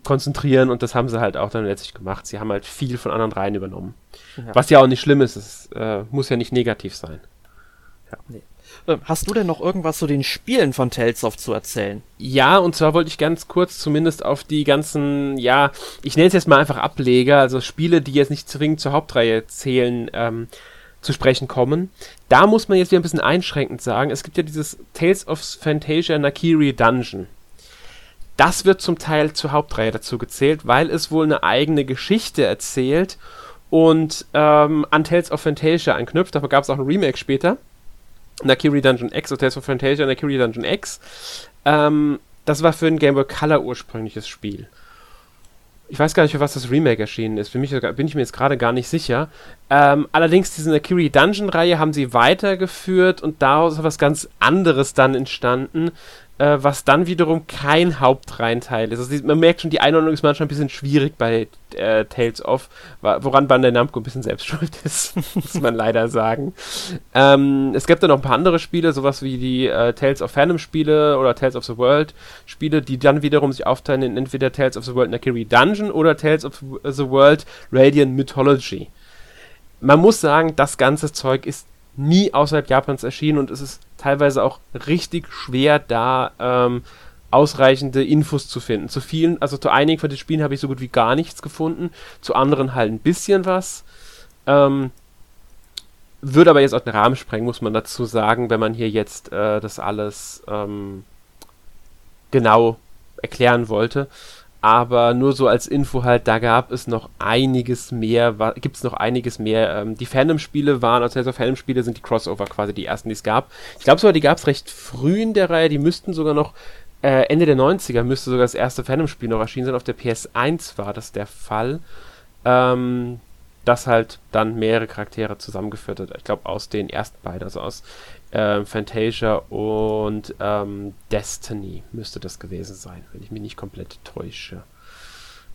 Speaker 1: konzentrieren und das haben sie halt auch dann letztlich gemacht. Sie haben halt viel von anderen Reihen übernommen. Ja. Was ja auch nicht schlimm ist, es äh, muss ja nicht negativ sein.
Speaker 2: Ja. Nee. Äh, hast du denn noch irgendwas zu den Spielen von Talesoft zu erzählen?
Speaker 1: Ja, und zwar wollte ich ganz kurz zumindest auf die ganzen, ja, ich nenne es jetzt mal einfach Ableger, also Spiele, die jetzt nicht zwingend zur Hauptreihe zählen, ähm, zu sprechen kommen. Da muss man jetzt wieder ein bisschen einschränkend sagen, es gibt ja dieses Tales of Fantasia Nakiri Dungeon. Das wird zum Teil zur Hauptreihe dazu gezählt, weil es wohl eine eigene Geschichte erzählt und ähm, an Tales of Fantasia anknüpft. Davon gab es auch ein Remake später. Nakiri Dungeon X, oder Tales of Fantasia Nakiri Dungeon X. Ähm, das war für ein Game Boy Color ursprüngliches Spiel. Ich weiß gar nicht, für was das Remake erschienen ist. Für mich bin ich mir jetzt gerade gar nicht sicher. Ähm, allerdings, diese Nakiri Dungeon-Reihe haben sie weitergeführt und daraus ist was ganz anderes dann entstanden, äh, was dann wiederum kein Hauptreihenteil ist. Also man merkt schon, die Einordnung ist manchmal ein bisschen schwierig bei äh, Tales of, woran Bandai Namco ein bisschen selbst schuld ist, muss man leider sagen. Ähm, es gibt dann noch ein paar andere Spiele, sowas wie die äh, Tales of Phantom Spiele oder Tales of the World Spiele, die dann wiederum sich aufteilen in entweder Tales of the World Nakiri Dungeon oder Tales of the World Radiant Mythology. Man muss sagen, das ganze Zeug ist nie außerhalb Japans erschienen und es ist teilweise auch richtig schwer, da ähm, ausreichende Infos zu finden. Zu vielen, also zu einigen von den Spielen habe ich so gut wie gar nichts gefunden, zu anderen halt ein bisschen was. Ähm, würde aber jetzt auch den Rahmen sprengen, muss man dazu sagen, wenn man hier jetzt äh, das alles ähm, genau erklären wollte aber nur so als Info halt, da gab es noch einiges mehr, gibt es noch einiges mehr. Ähm, die Fandom-Spiele waren, also also Fandom-Spiele sind die Crossover quasi die ersten, die es gab. Ich glaube sogar, die gab es recht früh in der Reihe, die müssten sogar noch, äh, Ende der 90er müsste sogar das erste Fandom-Spiel noch erschienen sein, auf der PS1 war das der Fall. Ähm, das halt dann mehrere Charaktere zusammengeführt hat. Ich glaube aus den ersten beiden, also aus äh, Fantasia und ähm, Destiny müsste das gewesen sein, wenn ich mich nicht komplett täusche.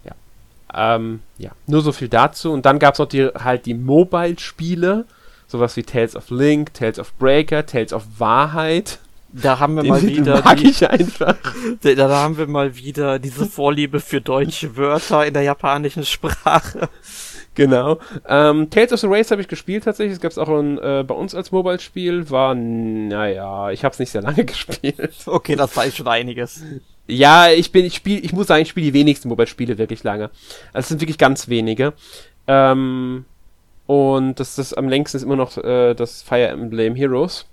Speaker 1: Ja. Ähm, ja, nur so viel dazu. Und dann gab es noch die, halt die Mobile-Spiele, sowas wie Tales of Link, Tales of Breaker, Tales of Wahrheit.
Speaker 2: Da haben wir den mal wieder.
Speaker 1: Mag die, ich einfach.
Speaker 2: Da, da haben wir mal wieder diese Vorliebe für deutsche Wörter in der japanischen Sprache.
Speaker 1: Genau. Ähm, Tales of the Race habe ich gespielt tatsächlich. Es gab es auch ein, äh, bei uns als Mobile-Spiel. War, naja, ich habe es nicht sehr lange gespielt.
Speaker 2: Okay, das weiß schon einiges.
Speaker 1: Ja, ich bin, ich spiele, ich muss sagen, ich spiele die wenigsten Mobile-Spiele wirklich lange. Also es sind wirklich ganz wenige. Ähm, und das, das am längsten ist immer noch äh, das Fire Emblem Heroes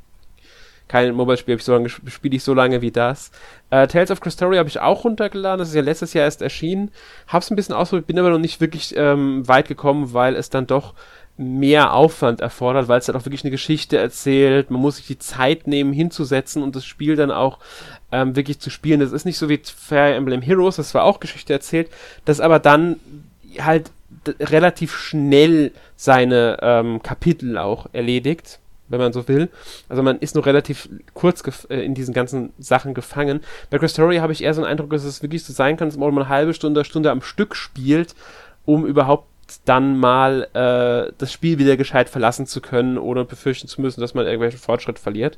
Speaker 1: kein Mobile-Spiel so spiele ich so lange wie das. Äh, Tales of Cristoria habe ich auch runtergeladen, das ist ja letztes Jahr erst erschienen. Hab's ein bisschen ausprobiert, bin aber noch nicht wirklich ähm, weit gekommen, weil es dann doch mehr Aufwand erfordert, weil es dann auch wirklich eine Geschichte erzählt. Man muss sich die Zeit nehmen, hinzusetzen und das Spiel dann auch ähm, wirklich zu spielen. Das ist nicht so wie Fire Emblem Heroes, das war auch Geschichte erzählt, das aber dann halt relativ schnell seine ähm, Kapitel auch erledigt wenn man so will. Also man ist nur relativ kurz äh, in diesen ganzen Sachen gefangen. Bei Story habe ich eher so einen Eindruck, dass es wirklich so sein kann, dass man eine halbe Stunde, Stunde am Stück spielt, um überhaupt dann mal äh, das Spiel wieder gescheit verlassen zu können, ohne befürchten zu müssen, dass man irgendwelchen Fortschritt verliert.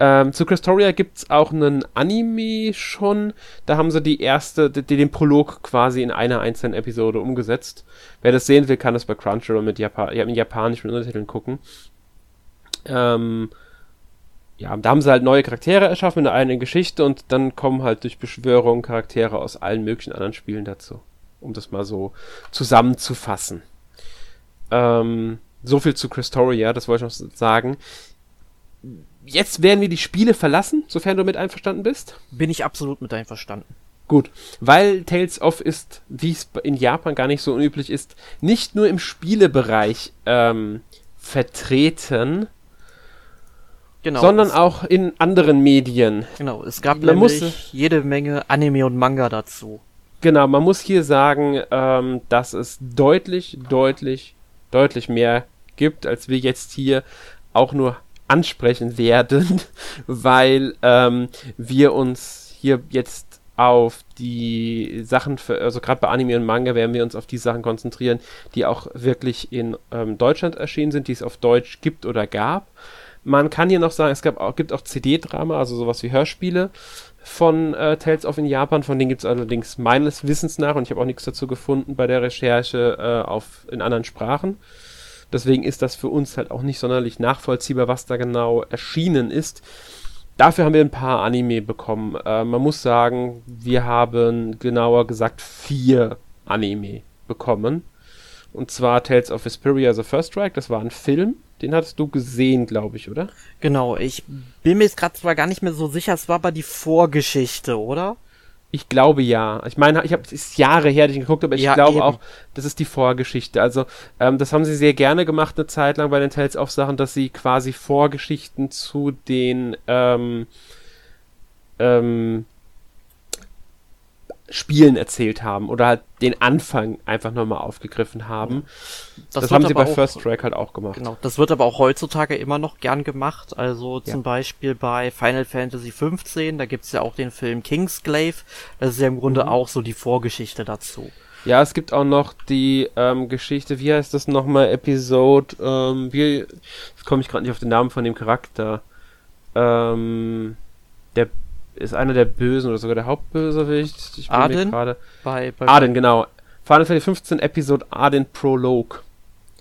Speaker 1: Ähm, zu Christoria gibt es auch einen Anime schon. Da haben sie die erste, die, den Prolog quasi in einer einzelnen Episode umgesetzt. Wer das sehen will, kann das bei Crunchyroll mit, Japa ja, mit japanischen Untertiteln gucken. Ähm, ja, da haben sie halt neue Charaktere erschaffen in einer Geschichte und dann kommen halt durch Beschwörung Charaktere aus allen möglichen anderen Spielen dazu. Um das mal so zusammenzufassen. Ähm, so viel zu Christoria, das wollte ich noch sagen. Jetzt werden wir die Spiele verlassen, sofern du mit einverstanden bist.
Speaker 2: Bin ich absolut mit einverstanden.
Speaker 1: Gut, weil Tales of ist, wie es in Japan gar nicht so unüblich ist, nicht nur im Spielebereich ähm, vertreten, genau, sondern auch in anderen Medien.
Speaker 2: Genau, es gab man nämlich muss, jede Menge Anime und Manga dazu.
Speaker 1: Genau, man muss hier sagen, ähm, dass es deutlich, deutlich, deutlich mehr gibt, als wir jetzt hier auch nur ansprechen werden, weil ähm, wir uns hier jetzt auf die Sachen, für, also gerade bei Anime und Manga werden wir uns auf die Sachen konzentrieren, die auch wirklich in ähm, Deutschland erschienen sind, die es auf Deutsch gibt oder gab. Man kann hier noch sagen, es gab auch, gibt auch CD-Drama, also sowas wie Hörspiele von äh, Tales of in Japan. Von denen gibt es allerdings meines Wissens nach, und ich habe auch nichts dazu gefunden bei der Recherche, äh, auf, in anderen Sprachen. Deswegen ist das für uns halt auch nicht sonderlich nachvollziehbar, was da genau erschienen ist. Dafür haben wir ein paar Anime bekommen. Äh, man muss sagen, wir haben genauer gesagt vier Anime bekommen. Und zwar Tales of Vesperia The First Strike, das war ein Film. Den hattest du gesehen, glaube ich, oder?
Speaker 2: Genau, ich bin mir jetzt gerade zwar gar nicht mehr so sicher, es war aber die Vorgeschichte, oder?
Speaker 1: Ich glaube ja. Ich meine, ich habe es ist Jahre her, dass ich geguckt habe, aber ich ja, glaube eben. auch, das ist die Vorgeschichte. Also ähm, das haben sie sehr gerne gemacht eine Zeit lang bei den Tales of Sachen, dass sie quasi Vorgeschichten zu den ähm, ähm, Spielen erzählt haben oder halt den Anfang einfach nochmal aufgegriffen haben. Das, das haben sie bei auch, First Track halt auch gemacht. Genau,
Speaker 2: das wird aber auch heutzutage immer noch gern gemacht. Also zum ja. Beispiel bei Final Fantasy XV, da gibt's ja auch den Film Kingsglaive. Das ist ja im Grunde mhm. auch so die Vorgeschichte dazu.
Speaker 1: Ja, es gibt auch noch die ähm, Geschichte, wie heißt das nochmal, Episode, ähm, wie, jetzt komme ich gerade nicht auf den Namen von dem Charakter. Ähm, der ist einer der Bösen oder sogar der Hauptbösewicht.
Speaker 2: Ich bin Arden?
Speaker 1: Gerade bei, bei Arden, genau. Final Fantasy 15 Episode Arden Prologue.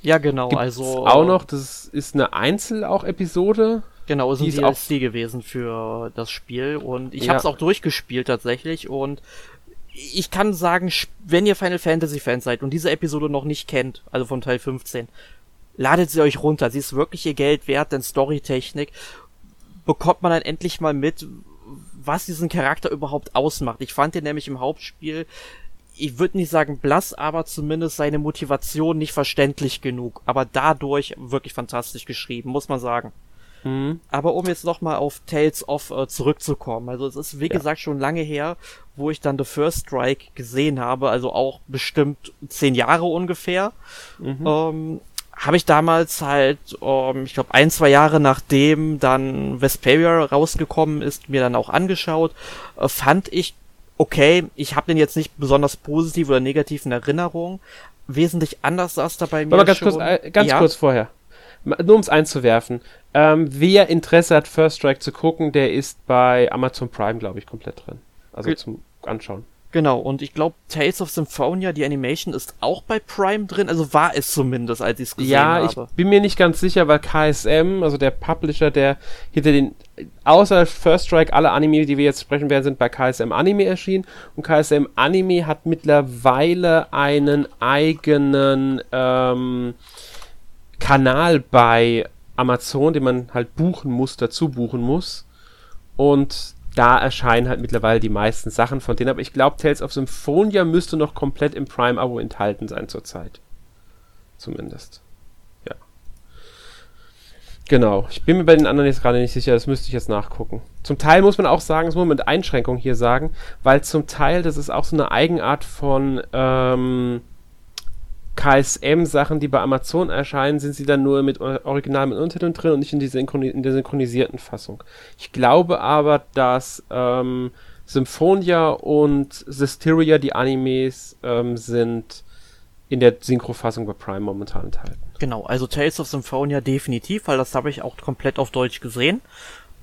Speaker 2: Ja, genau,
Speaker 1: Gibt's
Speaker 2: also.
Speaker 1: Auch noch, das ist eine Einzel auch Episode.
Speaker 2: Genau, ist ein DLC auch gewesen für das Spiel und ich ja. habe es auch durchgespielt tatsächlich und ich kann sagen, wenn ihr Final Fantasy Fans seid und diese Episode noch nicht kennt, also von Teil 15, ladet sie euch runter. Sie ist wirklich ihr Geld wert, denn Storytechnik bekommt man dann endlich mal mit, was diesen Charakter überhaupt ausmacht. Ich fand den nämlich im Hauptspiel, ich würde nicht sagen blass, aber zumindest seine Motivation nicht verständlich genug. Aber dadurch wirklich fantastisch geschrieben, muss man sagen. Mhm. Aber um jetzt nochmal auf Tales of äh, zurückzukommen. Also es ist wie ja. gesagt schon lange her, wo ich dann The First Strike gesehen habe, also auch bestimmt zehn Jahre ungefähr. Mhm. Ähm, habe ich damals halt, um, ähm, ich glaube, ein, zwei Jahre nachdem dann Vesperia rausgekommen ist, mir dann auch angeschaut. Äh, fand ich okay. Ich habe den jetzt nicht besonders positiv oder negativ in Erinnerung. Wesentlich anders saß da bei mir.
Speaker 1: Aber ganz, schon. Kurz, äh, ganz ja. kurz vorher. Nur um es einzuwerfen. Ähm, wer Interesse hat, First Strike zu gucken, der ist bei Amazon Prime, glaube ich, komplett drin. Also G zum Anschauen.
Speaker 2: Genau, und ich glaube, Tales of Symphonia, die Animation, ist auch bei Prime drin, also war es zumindest, als ich es gesehen
Speaker 1: ja,
Speaker 2: habe.
Speaker 1: Ja, ich bin mir nicht ganz sicher, weil KSM, also der Publisher, der hinter den, außer First Strike, alle Anime, die wir jetzt sprechen werden, sind bei KSM Anime erschienen. Und KSM Anime hat mittlerweile einen eigenen ähm, Kanal bei Amazon, den man halt buchen muss, dazu buchen muss. Und da erscheinen halt mittlerweile die meisten Sachen von denen. Aber ich glaube, Tales of Symphonia müsste noch komplett im Prime-Abo enthalten sein zurzeit. Zumindest. Ja. Genau. Ich bin mir bei den anderen jetzt gerade nicht sicher, das müsste ich jetzt nachgucken. Zum Teil muss man auch sagen, das muss man mit Einschränkung hier sagen, weil zum Teil, das ist auch so eine Eigenart von, ähm, KSM-Sachen, die bei Amazon erscheinen, sind sie dann nur mit Original mit Untertiteln drin und nicht in, die Synchroni in der synchronisierten Fassung. Ich glaube aber, dass ähm, Symphonia und Systeria, die Animes, ähm, sind in der Synchrofassung bei Prime momentan enthalten.
Speaker 2: Genau, also Tales of Symphonia definitiv, weil das habe ich auch komplett auf Deutsch gesehen.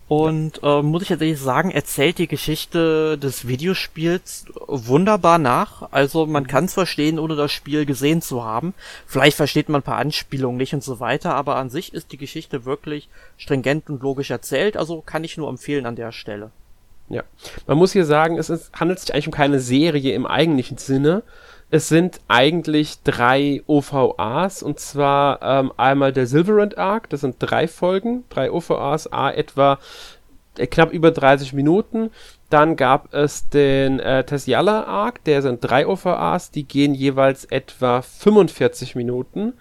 Speaker 2: Und äh, muss ich tatsächlich sagen, erzählt die Geschichte des Videospiels wunderbar nach. Also man kann es verstehen, ohne das Spiel gesehen zu haben. Vielleicht versteht man ein paar Anspielungen nicht und so weiter, aber an sich ist die Geschichte wirklich stringent und logisch erzählt. Also kann ich nur empfehlen an der Stelle.
Speaker 1: Ja, man muss hier sagen, es ist, handelt sich eigentlich um keine Serie im eigentlichen Sinne, es sind eigentlich drei OVAs und zwar ähm, einmal der Silverant Arc, das sind drei Folgen, drei OVAs, a etwa äh, knapp über 30 Minuten. Dann gab es den äh, Tessiala Arc, der sind drei OVAs, die gehen jeweils etwa 45 Minuten.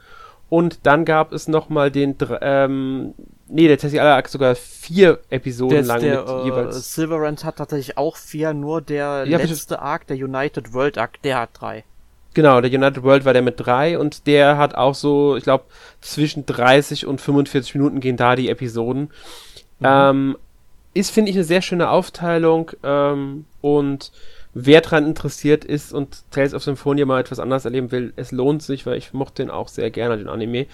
Speaker 1: Und dann gab es nochmal den, ähm, nee, der Tessiala Arc sogar vier Episoden lang
Speaker 2: der, mit äh, jeweils. Silverant hat tatsächlich auch vier, nur der ja, letzte Arc, der United World Arc, der hat drei.
Speaker 1: Genau, der United World war der mit drei und der hat auch so, ich glaube, zwischen 30 und 45 Minuten gehen da die Episoden. Mhm. Ähm, ist, finde ich, eine sehr schöne Aufteilung ähm, und wer daran interessiert ist und Tales of Symphonia mal etwas anders erleben will, es lohnt sich, weil ich mochte den auch sehr gerne, den Anime.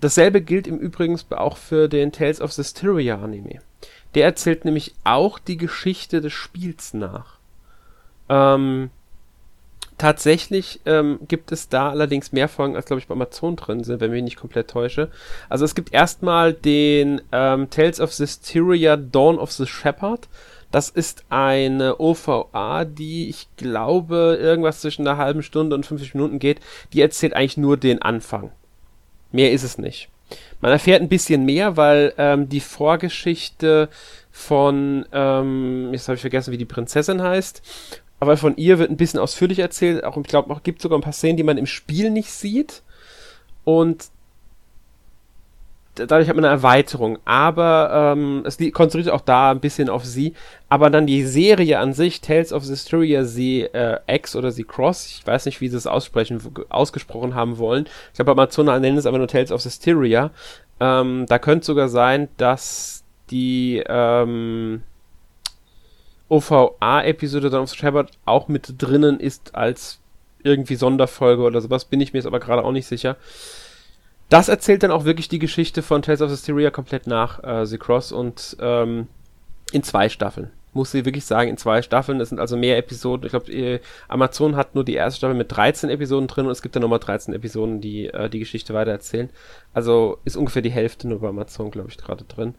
Speaker 1: Dasselbe gilt im Übrigen auch für den Tales of Systeria Anime. Der erzählt nämlich auch die Geschichte des Spiels nach. Ähm, Tatsächlich ähm, gibt es da allerdings mehr Folgen, als glaube ich bei Amazon drin sind, wenn ich mich nicht komplett täusche. Also es gibt erstmal den ähm, Tales of Systeria Dawn of the Shepherd. Das ist eine OVA, die ich glaube irgendwas zwischen einer halben Stunde und 50 Minuten geht. Die erzählt eigentlich nur den Anfang. Mehr ist es nicht. Man erfährt ein bisschen mehr, weil ähm, die Vorgeschichte von, ähm, jetzt habe ich vergessen, wie die Prinzessin heißt, aber von ihr wird ein bisschen ausführlich erzählt. Auch, ich glaube, es gibt sogar ein paar Szenen, die man im Spiel nicht sieht. Und dadurch hat man eine Erweiterung. Aber ähm, es konzentriert auch da ein bisschen auf sie. Aber dann die Serie an sich, Tales of Systeria sie äh, X oder sie Cross, ich weiß nicht, wie sie es aussprechen, ausgesprochen haben wollen. Ich glaube, Amazon nennen es aber nur Tales of Systeria. Ähm, da könnte sogar sein, dass die ähm, OVA-Episode Dawn of the Shepherd auch mit drinnen ist als irgendwie Sonderfolge oder sowas, bin ich mir jetzt aber gerade auch nicht sicher. Das erzählt dann auch wirklich die Geschichte von Tales of Hysteria komplett nach äh, The Cross und ähm, in zwei Staffeln. Muss ich wirklich sagen, in zwei Staffeln. Es sind also mehr Episoden. Ich glaube, Amazon hat nur die erste Staffel mit 13 Episoden drin und es gibt dann nochmal 13 Episoden, die äh, die Geschichte weitererzählen. Also ist ungefähr die Hälfte nur bei Amazon, glaube ich, gerade drin.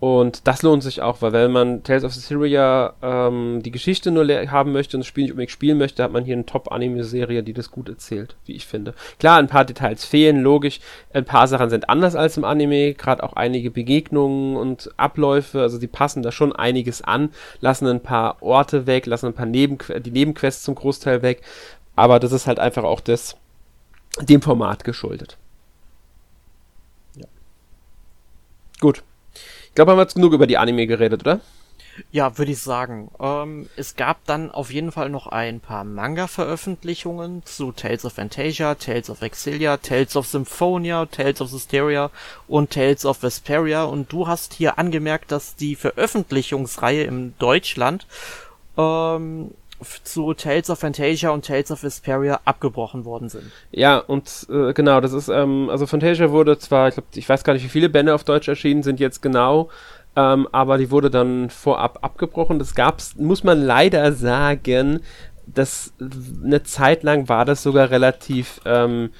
Speaker 1: Und das lohnt sich auch, weil wenn man Tales of Syria ähm, die Geschichte nur haben möchte und das Spiel nicht unbedingt spielen möchte, hat man hier eine Top-Anime-Serie, die das gut erzählt, wie ich finde. Klar, ein paar Details fehlen, logisch. Ein paar Sachen sind anders als im Anime, gerade auch einige Begegnungen und Abläufe, also die passen da schon einiges an, lassen ein paar Orte weg, lassen ein paar Nebenque die Nebenquests zum Großteil weg. Aber das ist halt einfach auch das, dem Format geschuldet. Ja. Gut. Ich glaube, haben wir jetzt genug über die Anime geredet, oder?
Speaker 2: Ja, würde ich sagen. Ähm, es gab dann auf jeden Fall noch ein paar Manga-Veröffentlichungen zu Tales of Fantasia, Tales of Exilia, Tales of Symphonia, Tales of Hysteria und Tales of Vesperia. Und du hast hier angemerkt, dass die Veröffentlichungsreihe in Deutschland ähm, zu Tales of Fantasia und Tales of Vesperia abgebrochen worden sind.
Speaker 1: Ja, und äh, genau, das ist, ähm, also Fantasia wurde zwar, ich glaube, ich weiß gar nicht, wie viele Bände auf Deutsch erschienen sind jetzt genau, ähm, aber die wurde dann vorab abgebrochen. Das gab's, muss man leider sagen, dass eine Zeit lang war das sogar relativ ähm,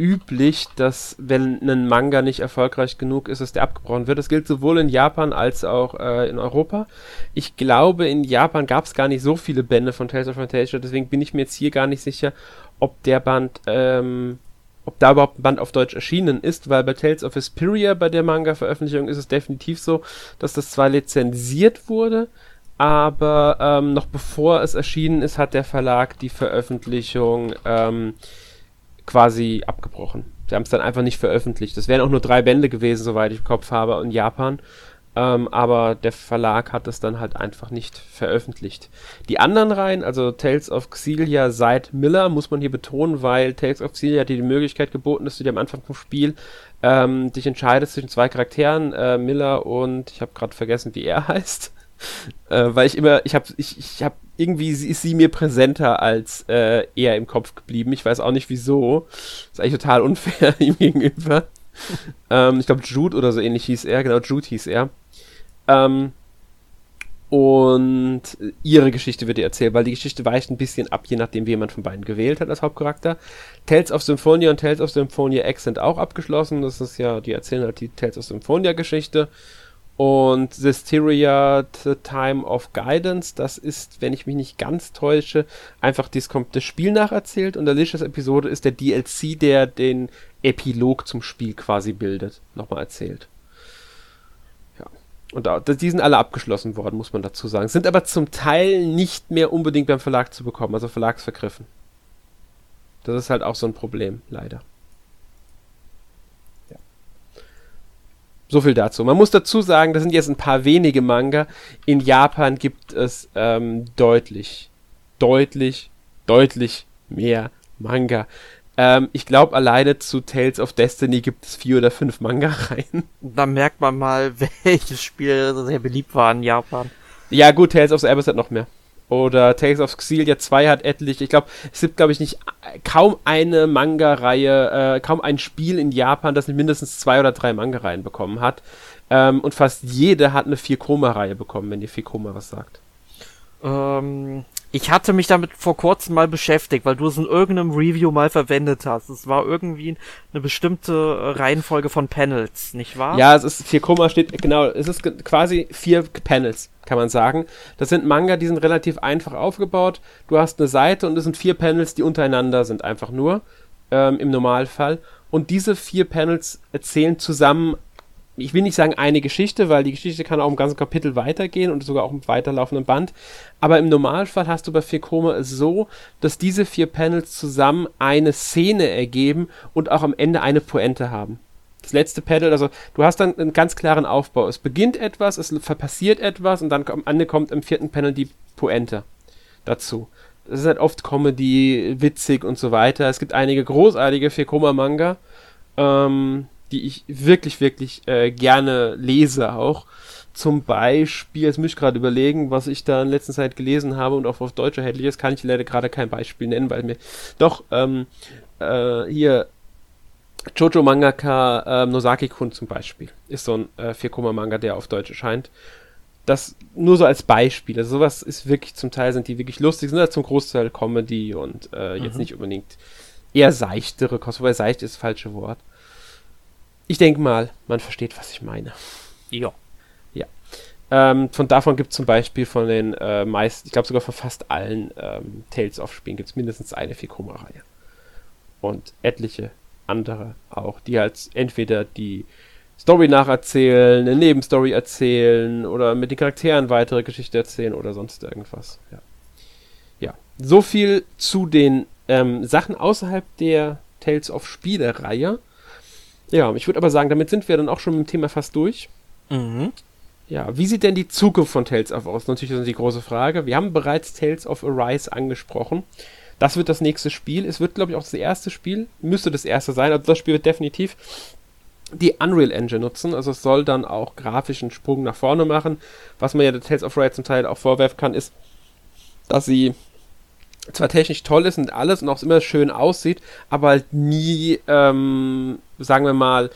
Speaker 1: üblich, dass wenn ein Manga nicht erfolgreich genug ist, dass der abgebrochen wird. Das gilt sowohl in Japan als auch äh, in Europa. Ich glaube, in Japan gab es gar nicht so viele Bände von Tales of Fantasia, deswegen bin ich mir jetzt hier gar nicht sicher, ob der Band, ähm, ob da überhaupt ein Band auf Deutsch erschienen ist, weil bei Tales of Vesperia, bei der Manga-Veröffentlichung, ist es definitiv so, dass das zwar lizenziert wurde, aber ähm, noch bevor es erschienen ist, hat der Verlag die Veröffentlichung ähm, quasi abgebrochen. Sie haben es dann einfach nicht veröffentlicht. Das wären auch nur drei Bände gewesen, soweit ich im Kopf habe, in Japan. Ähm, aber der Verlag hat es dann halt einfach nicht veröffentlicht. Die anderen Reihen, also Tales of Xillia seit Miller, muss man hier betonen, weil Tales of Xillia dir die Möglichkeit geboten, dass du dir am Anfang vom Spiel ähm, dich entscheidest zwischen zwei Charakteren, äh, Miller und ich habe gerade vergessen, wie er heißt. Äh, weil ich immer, ich habe ich, ich hab irgendwie ist sie mir präsenter als äh, er im Kopf geblieben. Ich weiß auch nicht wieso. ist eigentlich total unfair ihm gegenüber. ähm, ich glaube, Jude oder so ähnlich hieß er. Genau, Jude hieß er. Ähm, und ihre Geschichte wird ihr erzählt, weil die Geschichte weicht ein bisschen ab, je nachdem, wie jemand von beiden gewählt hat als Hauptcharakter. Tales of Symphonia und Tales of Symphonia X sind auch abgeschlossen. Das ist ja, die erzählen halt die Tales of Symphonia Geschichte. Und Zestiria The Time of Guidance, das ist, wenn ich mich nicht ganz täusche, einfach das Spiel nacherzählt und Alicia's Episode ist der DLC, der den Epilog zum Spiel quasi bildet, nochmal erzählt. Ja. Und da, die sind alle abgeschlossen worden, muss man dazu sagen. Sind aber zum Teil nicht mehr unbedingt beim Verlag zu bekommen, also verlagsvergriffen. Das ist halt auch so ein Problem, leider. So viel dazu. Man muss dazu sagen, das sind jetzt ein paar wenige Manga. In Japan gibt es ähm, deutlich, deutlich, deutlich mehr Manga. Ähm, ich glaube, alleine zu Tales of Destiny gibt es vier oder fünf Manga-Reihen.
Speaker 2: Da merkt man mal, welches Spiel sehr beliebt war in Japan.
Speaker 1: Ja, gut, Tales of the Abyss hat noch mehr. Oder Tales of Xillia 2 hat etliche. Ich glaube, es gibt, glaube ich, nicht kaum eine Manga-Reihe, äh, kaum ein Spiel in Japan, das mindestens zwei oder drei Manga-Reihen bekommen hat. Ähm, und fast jede hat eine Vier-Koma-Reihe bekommen, wenn ihr Vier-Koma was sagt.
Speaker 2: Ähm, ich hatte mich damit vor kurzem mal beschäftigt, weil du es in irgendeinem Review mal verwendet hast. Es war irgendwie eine bestimmte Reihenfolge von Panels, nicht wahr?
Speaker 1: Ja, es ist vier Komma steht genau, es ist quasi vier Panels, kann man sagen. Das sind Manga, die sind relativ einfach aufgebaut. Du hast eine Seite und es sind vier Panels, die untereinander sind einfach nur ähm, im Normalfall. Und diese vier Panels erzählen zusammen ich will nicht sagen eine Geschichte, weil die Geschichte kann auch im ganzen Kapitel weitergehen und sogar auch im weiterlaufenden Band. Aber im Normalfall hast du bei vier Koma es so, dass diese vier Panels zusammen eine Szene ergeben und auch am Ende eine Pointe haben. Das letzte Panel, also du hast dann einen ganz klaren Aufbau. Es beginnt etwas, es passiert etwas und dann am Ende kommt im vierten Panel die Pointe dazu. Es ist halt oft Comedy, witzig und so weiter. Es gibt einige großartige vier Koma Manga. Ähm, die ich wirklich, wirklich äh, gerne lese auch. Zum Beispiel, jetzt muss ich gerade überlegen, was ich da in letzter Zeit gelesen habe und auch auf Deutsch erhältlich ist, kann ich leider gerade kein Beispiel nennen, weil mir doch ähm, äh, hier Jojo Mangaka äh, Nosaki-kun zum Beispiel ist so ein äh, 4-Manga, der auf Deutsch erscheint. Das nur so als Beispiel. Also sowas ist wirklich zum Teil sind die wirklich lustig, sind halt zum Großteil Comedy und äh, jetzt mhm. nicht unbedingt eher seichtere Kost, wobei seicht ist das falsche Wort. Ich denke mal, man versteht, was ich meine.
Speaker 2: Ja.
Speaker 1: Ja. Ähm, von davon gibt es zum Beispiel von den äh, meisten, ich glaube sogar von fast allen ähm, Tales of Spielen gibt es mindestens eine Fikoma-Reihe. Und etliche andere auch, die halt entweder die Story nacherzählen, eine Nebenstory erzählen oder mit den Charakteren weitere Geschichte erzählen oder sonst irgendwas. Ja. ja. So viel zu den ähm, Sachen außerhalb der Tales of Spiele-Reihe. Ja, ich würde aber sagen, damit sind wir dann auch schon mit dem Thema fast durch. Mhm. Ja, wie sieht denn die Zukunft von Tales of aus? Natürlich ist das die große Frage. Wir haben bereits Tales of Arise angesprochen. Das wird das nächste Spiel. Es wird, glaube ich, auch das erste Spiel. Müsste das erste sein. Also das Spiel wird definitiv die Unreal Engine nutzen. Also es soll dann auch grafischen Sprung nach vorne machen. Was man ja der Tales of Arise zum Teil auch vorwerfen kann, ist, dass sie zwar technisch toll ist und alles und auch immer schön aussieht, aber halt nie, ähm, sagen wir mal,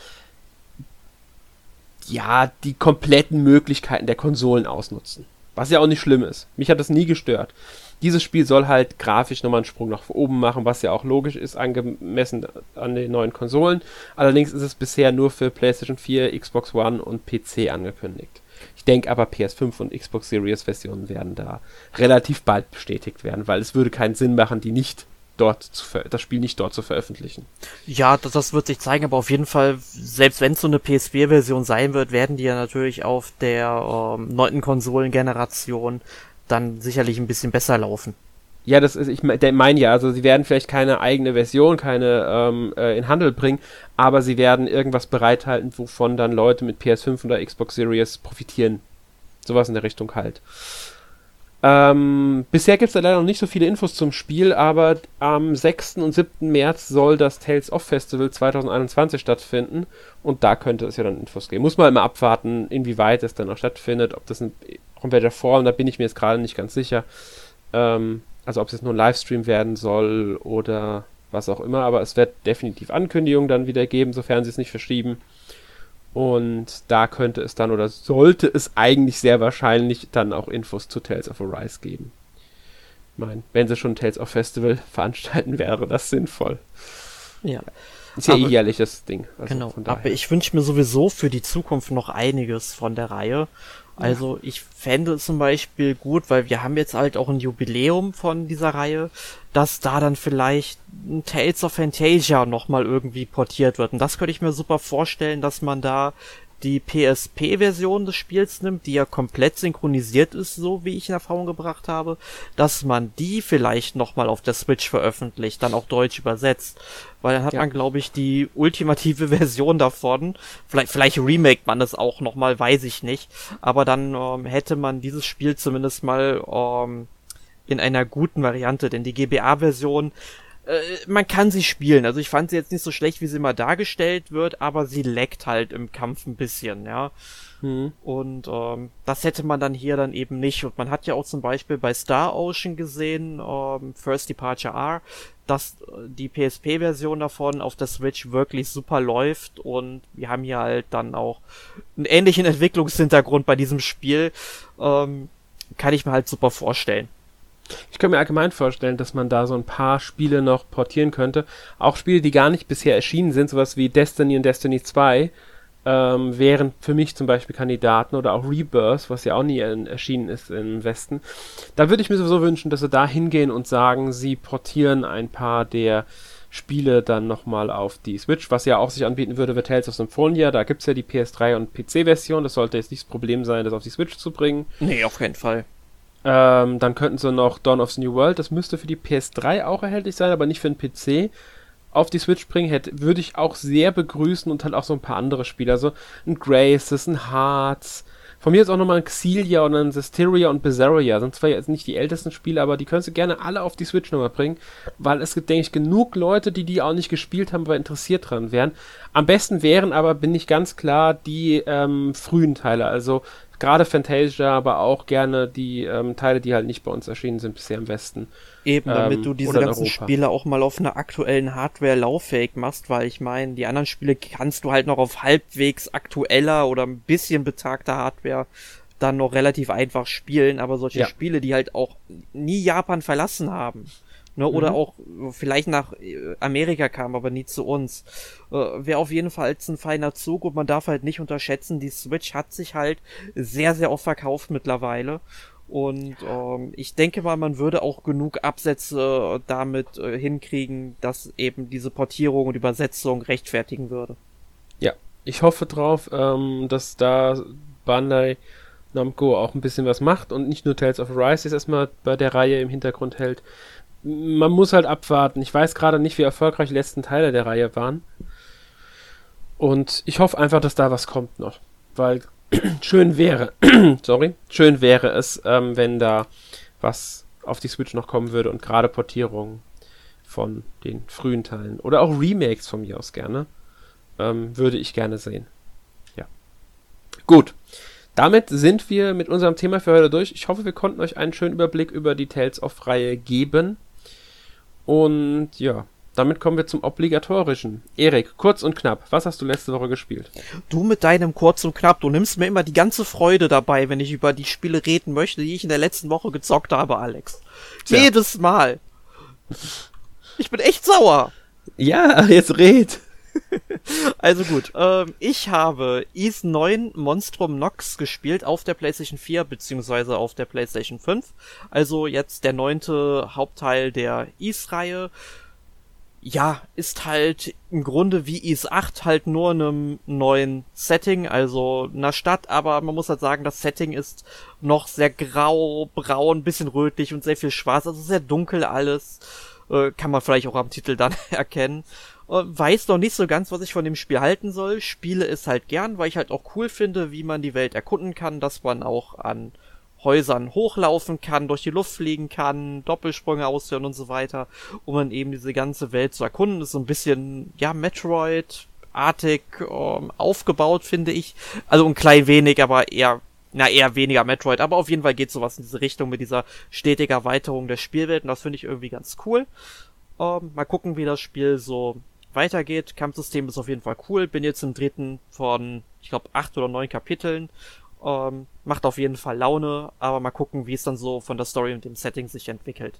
Speaker 1: ja, die kompletten Möglichkeiten der Konsolen ausnutzen. Was ja auch nicht schlimm ist. Mich hat das nie gestört. Dieses Spiel soll halt grafisch nochmal einen Sprung nach oben machen, was ja auch logisch ist, angemessen an den neuen Konsolen. Allerdings ist es bisher nur für PlayStation 4, Xbox One und PC angekündigt. Ich denke aber, PS5 und Xbox Series Versionen werden da relativ bald bestätigt werden, weil es würde keinen Sinn machen, die nicht dort zu das Spiel nicht dort zu veröffentlichen.
Speaker 2: Ja, das, das wird sich zeigen, aber auf jeden Fall, selbst wenn es so eine PS4-Version sein wird, werden die ja natürlich auf der ähm, neunten Konsolengeneration dann sicherlich ein bisschen besser laufen.
Speaker 1: Ja, das ist, ich meine ja, also sie werden vielleicht keine eigene Version, keine ähm, äh, in Handel bringen, aber sie werden irgendwas bereithalten, wovon dann Leute mit PS5 oder Xbox Series profitieren. Sowas in der Richtung halt. Ähm, bisher gibt es leider noch nicht so viele Infos zum Spiel, aber am 6. und 7. März soll das Tales of Festival 2021 stattfinden und da könnte es ja dann Infos geben. Muss man immer abwarten, inwieweit es dann auch stattfindet, ob das in, welcher Form, da bin ich mir jetzt gerade nicht ganz sicher. Ähm, also ob es jetzt nur ein Livestream werden soll oder was auch immer, aber es wird definitiv Ankündigungen dann wieder geben, sofern sie es nicht verschieben. Und da könnte es dann oder sollte es eigentlich sehr wahrscheinlich dann auch Infos zu Tales of Arise geben. Ich meine, wenn sie schon Tales of Festival veranstalten, wäre das sinnvoll.
Speaker 2: Ja.
Speaker 1: Ist ja eh jährlich das Ding.
Speaker 2: Also genau, aber ich wünsche mir sowieso für die Zukunft noch einiges von der Reihe. Also ich fände es zum Beispiel gut, weil wir haben jetzt halt auch ein Jubiläum von dieser Reihe, dass da dann vielleicht Tales of Fantasia nochmal irgendwie portiert wird. Und das könnte ich mir super vorstellen, dass man da die PSP-Version des Spiels nimmt, die ja komplett synchronisiert ist, so wie ich in Erfahrung gebracht habe, dass man die vielleicht nochmal auf der Switch veröffentlicht, dann auch deutsch übersetzt. Weil dann hat ja. man, glaube ich, die ultimative Version davon. Vielleicht, vielleicht remake man das auch nochmal, weiß ich nicht. Aber dann ähm, hätte man dieses Spiel zumindest mal ähm, in einer guten Variante, denn die GBA-Version äh, man kann sie spielen. Also ich fand sie jetzt nicht so schlecht, wie sie immer dargestellt wird, aber sie leckt halt im Kampf ein bisschen, ja. Hm. Und ähm, das hätte man dann hier dann eben nicht. Und man hat ja auch zum Beispiel bei Star Ocean gesehen, ähm, First Departure R, dass äh, die PSP-Version davon auf der Switch wirklich super läuft und wir haben hier halt dann auch einen ähnlichen Entwicklungshintergrund bei diesem Spiel. Ähm, kann ich mir halt super vorstellen.
Speaker 1: Ich kann mir allgemein vorstellen, dass man da so ein paar Spiele noch portieren könnte. Auch Spiele, die gar nicht bisher erschienen sind, sowas wie Destiny und Destiny 2, ähm, wären für mich zum Beispiel Kandidaten oder auch Rebirth, was ja auch nie erschienen ist im Westen. Da würde ich mir sowieso wünschen, dass sie da hingehen und sagen, sie portieren ein paar der Spiele dann nochmal auf die Switch, was ja auch sich anbieten würde, wird Tales of Symphonia. Da gibt es ja die PS3 und PC-Version. Das sollte jetzt nicht das Problem sein, das auf die Switch zu bringen.
Speaker 2: Nee, auf keinen Fall.
Speaker 1: Ähm, dann könnten sie noch Dawn of the New World, das müsste für die PS3 auch erhältlich sein, aber nicht für den PC. Auf die Switch bringen hätte, würde ich auch sehr begrüßen und halt auch so ein paar andere Spiele. Also ein Graces, ein Hearts. Von mir ist auch nochmal ein Xillia und ein Systeria und Bizarria. Sind zwar jetzt nicht die ältesten Spiele, aber die könntest du gerne alle auf die Switch nochmal bringen, weil es gibt, denke ich, genug Leute, die die auch nicht gespielt haben, aber interessiert dran wären. Am besten wären aber, bin ich ganz klar, die ähm, frühen Teile. Also gerade Fantasia, aber auch gerne die ähm, Teile, die halt nicht bei uns erschienen sind bisher im Westen.
Speaker 2: Eben, damit ähm, du diese ganzen Spiele auch mal auf einer aktuellen Hardware lauffähig machst, weil ich meine, die anderen Spiele kannst du halt noch auf halbwegs aktueller oder ein bisschen betagter Hardware dann noch relativ einfach spielen, aber solche ja. Spiele, die halt auch nie Japan verlassen haben, Ne, oder mhm. auch vielleicht nach äh, Amerika kam, aber nie zu uns. Äh, Wäre auf jeden Fall ein feiner Zug und man darf halt nicht unterschätzen, die Switch hat sich halt sehr, sehr oft verkauft mittlerweile. Und ähm, ich denke mal, man würde auch genug Absätze damit äh, hinkriegen, dass eben diese Portierung und Übersetzung rechtfertigen würde.
Speaker 1: Ja, ich hoffe drauf, ähm, dass da Bandai Namco auch ein bisschen was macht und nicht nur Tales of Rise jetzt erstmal bei der Reihe im Hintergrund hält, man muss halt abwarten. Ich weiß gerade nicht, wie erfolgreich die letzten Teile der Reihe waren. Und ich hoffe einfach, dass da was kommt noch. Weil schön wäre, sorry, schön wäre es, ähm, wenn da was auf die Switch noch kommen würde und gerade Portierungen von den frühen Teilen oder auch Remakes von mir aus gerne, ähm, würde ich gerne sehen. Ja. Gut. Damit sind wir mit unserem Thema für heute durch. Ich hoffe, wir konnten euch einen schönen Überblick über die Tales of Reihe geben. Und ja, damit kommen wir zum obligatorischen. Erik, kurz und knapp, was hast du letzte Woche gespielt?
Speaker 2: Du mit deinem kurz und knapp, du nimmst mir immer die ganze Freude dabei, wenn ich über die Spiele reden möchte, die ich in der letzten Woche gezockt habe, Alex. Tja. Jedes Mal. Ich bin echt sauer.
Speaker 1: Ja, jetzt red.
Speaker 2: also gut, ähm, ich habe Ys 9 Monstrum Nox gespielt auf der PlayStation 4 beziehungsweise auf der PlayStation 5. Also jetzt der neunte Hauptteil der Ys-Reihe. Ja, ist halt im Grunde wie Ys 8 halt nur in einem neuen Setting, also einer Stadt, aber man muss halt sagen, das Setting ist noch sehr grau, braun, bisschen rötlich und sehr viel schwarz, also sehr dunkel alles. Äh, kann man vielleicht auch am Titel dann erkennen weiß noch nicht so ganz, was ich von dem Spiel halten soll. Spiele es halt gern, weil ich halt auch cool finde, wie man die Welt erkunden kann, dass man auch an Häusern hochlaufen kann, durch die Luft fliegen kann, Doppelsprünge ausführen und so weiter, um dann eben diese ganze Welt zu erkunden. Das ist so ein bisschen, ja, Metroid-artig ähm, aufgebaut, finde ich. Also ein klein wenig, aber eher, na, eher weniger Metroid, aber auf jeden Fall geht sowas in diese Richtung mit dieser stetigen Erweiterung der Spielwelt und das finde ich irgendwie ganz cool. Ähm, mal gucken, wie das Spiel so weitergeht. Kampfsystem ist auf jeden Fall cool. Bin jetzt im dritten von, ich glaube, acht oder neun Kapiteln. Ähm, macht auf jeden Fall Laune, aber mal gucken, wie es dann so von der Story und dem Setting sich entwickelt.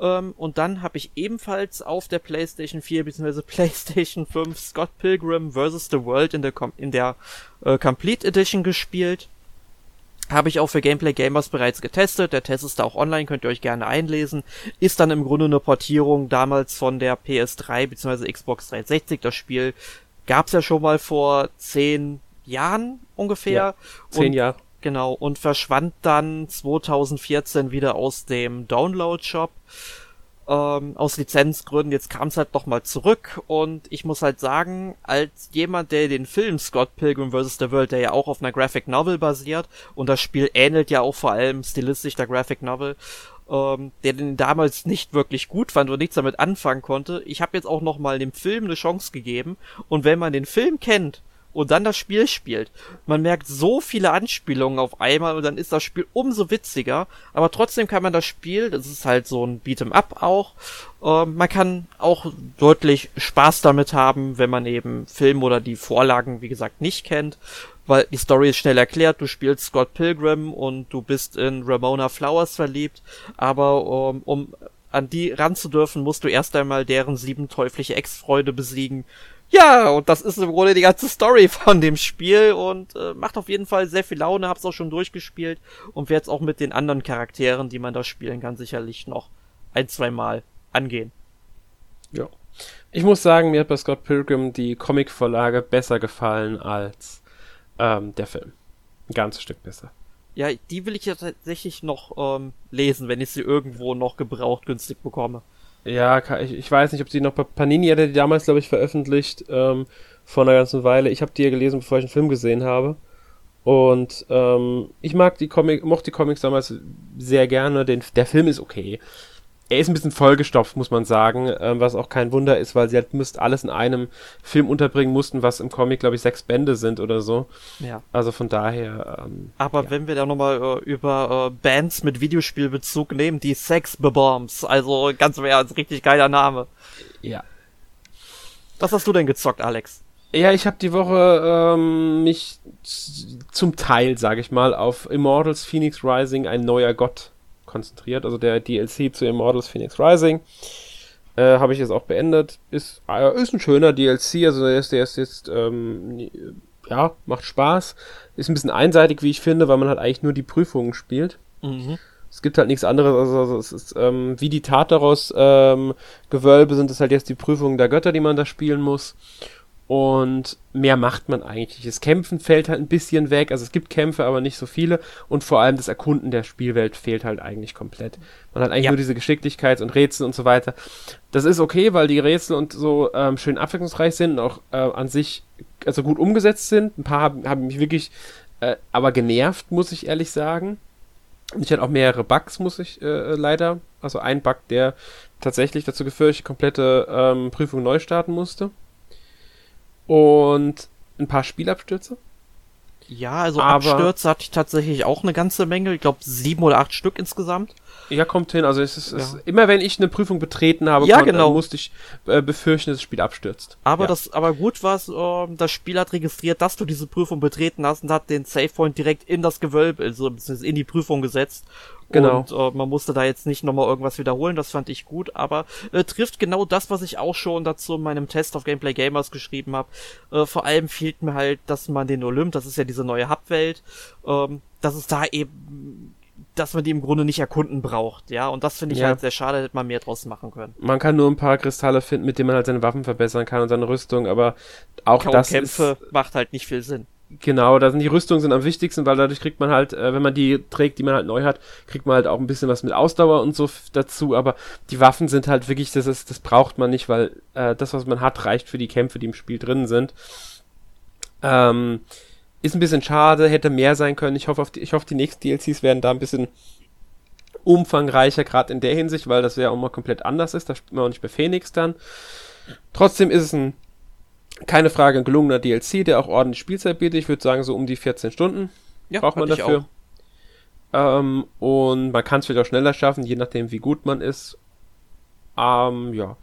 Speaker 2: Ähm, und dann habe ich ebenfalls auf der PlayStation 4 bzw. PlayStation 5 Scott Pilgrim vs. The World in der, Com in der äh, Complete Edition gespielt. Habe ich auch für Gameplay Gamers bereits getestet. Der Test ist da auch online, könnt ihr euch gerne einlesen. Ist dann im Grunde eine Portierung damals von der PS3 bzw. Xbox 360. Das Spiel gab's ja schon mal vor zehn Jahren ungefähr. Ja,
Speaker 1: zehn Jahre.
Speaker 2: Genau, und verschwand dann 2014 wieder aus dem Download-Shop. Ähm, aus Lizenzgründen, jetzt kam es halt noch mal zurück und ich muss halt sagen, als jemand, der den Film Scott Pilgrim vs. The World, der ja auch auf einer Graphic Novel basiert und das Spiel ähnelt ja auch vor allem stilistisch der Graphic Novel, ähm, der den damals nicht wirklich gut fand und nichts damit anfangen konnte. Ich habe jetzt auch noch mal dem Film eine Chance gegeben und wenn man den Film kennt, und dann das Spiel spielt. Man merkt so viele Anspielungen auf einmal und dann ist das Spiel umso witziger. Aber trotzdem kann man das Spiel, das ist halt so ein Beat'em Up auch, äh, man kann auch deutlich Spaß damit haben, wenn man eben Film oder die Vorlagen, wie gesagt, nicht kennt. Weil die Story ist schnell erklärt, du spielst Scott Pilgrim und du bist in Ramona Flowers verliebt, aber um, um an die ranzudürfen, musst du erst einmal deren sieben teuflische Ex-Freunde besiegen ja, und das ist im Grunde die ganze Story von dem Spiel und äh, macht auf jeden Fall sehr viel Laune, hab's auch schon durchgespielt und werde es auch mit den anderen Charakteren, die man da spielen kann, sicherlich noch ein, zwei Mal angehen.
Speaker 1: Ja. Ich muss sagen, mir hat bei Scott Pilgrim die Comicvorlage besser gefallen als ähm, der Film. Ein ganzes Stück besser.
Speaker 2: Ja, die will ich ja tatsächlich noch ähm, lesen, wenn ich sie irgendwo noch gebraucht günstig bekomme.
Speaker 1: Ja, ich, ich weiß nicht, ob sie noch bei Panini hatte die damals, glaube ich, veröffentlicht, ähm, vor einer ganzen Weile. Ich habe die ja gelesen, bevor ich den Film gesehen habe. Und ähm, ich mag die Comic, mochte die Comics damals sehr gerne. Den, der Film ist okay er ist ein bisschen vollgestopft, muss man sagen, ähm, was auch kein Wunder ist, weil sie halt müsst alles in einem Film unterbringen mussten, was im Comic, glaube ich, sechs Bände sind oder so. Ja. Also von daher. Ähm,
Speaker 2: Aber ja. wenn wir da nochmal äh, über äh, Bands mit Videospielbezug nehmen, die Sex Bombs, also ganz im Ernst, richtig geiler Name.
Speaker 1: Ja.
Speaker 2: Was hast du denn gezockt, Alex?
Speaker 1: Ja, ich habe die Woche ähm, mich zum Teil, sage ich mal, auf Immortals Phoenix Rising, ein neuer Gott konzentriert. Also der DLC zu Immortals Phoenix Rising äh, habe ich jetzt auch beendet. Ist, äh, ist ein schöner DLC, also der ist, der ist jetzt, ähm, ja, macht Spaß. Ist ein bisschen einseitig, wie ich finde, weil man halt eigentlich nur die Prüfungen spielt. Mhm. Es gibt halt nichts anderes, also, also es ist ähm, wie die Tartaros ähm, Gewölbe sind es halt jetzt die Prüfungen der Götter, die man da spielen muss. Und mehr macht man eigentlich. Das Kämpfen fällt halt ein bisschen weg. Also es gibt Kämpfe, aber nicht so viele. Und vor allem das Erkunden der Spielwelt fehlt halt eigentlich komplett. Man hat eigentlich ja. nur diese Geschicklichkeit und Rätsel und so weiter. Das ist okay, weil die Rätsel und so ähm, schön abwechslungsreich sind und auch äh, an sich also gut umgesetzt sind. Ein paar haben, haben mich wirklich äh, aber genervt, muss ich ehrlich sagen. Und ich hatte auch mehrere Bugs, muss ich äh, leider. Also ein Bug, der tatsächlich dazu geführt, dass ich die komplette ähm, Prüfung neu starten musste und ein paar Spielabstürze.
Speaker 2: Ja, also Aber Abstürze hatte ich tatsächlich auch eine ganze Menge. Ich glaube sieben oder acht Stück insgesamt.
Speaker 1: Ja, kommt hin. Also es ist, ja. es immer wenn ich eine Prüfung betreten habe,
Speaker 2: ja, konnte, genau.
Speaker 1: musste ich äh, befürchten, dass das Spiel abstürzt.
Speaker 2: Aber
Speaker 1: ja.
Speaker 2: das, aber gut war es, äh, das Spiel hat registriert, dass du diese Prüfung betreten hast und hat den Save Point direkt in das Gewölbe, also in die Prüfung gesetzt. Genau. Und äh, man musste da jetzt nicht nochmal irgendwas wiederholen, das fand ich gut, aber äh, trifft genau das, was ich auch schon dazu in meinem Test auf Gameplay Gamers geschrieben habe. Äh, vor allem fehlt mir halt, dass man den Olymp, das ist ja diese neue Hubwelt, ähm, dass es da eben dass man die im Grunde nicht erkunden braucht, ja. Und das finde ich ja. halt sehr schade, hätte man mehr draus machen können.
Speaker 1: Man kann nur ein paar Kristalle finden, mit denen man halt seine Waffen verbessern kann und seine Rüstung, aber auch Kaum das
Speaker 2: Kämpfe ist, macht halt nicht viel Sinn.
Speaker 1: Genau, da sind die Rüstungen sind am wichtigsten, weil dadurch kriegt man halt, äh, wenn man die trägt, die man halt neu hat, kriegt man halt auch ein bisschen was mit Ausdauer und so dazu. Aber die Waffen sind halt wirklich, das ist, das braucht man nicht, weil äh, das, was man hat, reicht für die Kämpfe, die im Spiel drin sind. Ähm, ist ein bisschen schade, hätte mehr sein können. Ich hoffe, auf die, ich hoffe, die nächsten DLCs werden da ein bisschen umfangreicher, gerade in der Hinsicht, weil das ja auch mal komplett anders ist. Da spielt man auch nicht bei Phoenix dann. Trotzdem ist es ein, keine Frage, ein gelungener DLC, der auch ordentlich Spielzeit bietet. Ich würde sagen, so um die 14 Stunden ja, braucht man dafür. Ähm, und man kann es vielleicht auch schneller schaffen, je nachdem, wie gut man ist. Ähm, ja.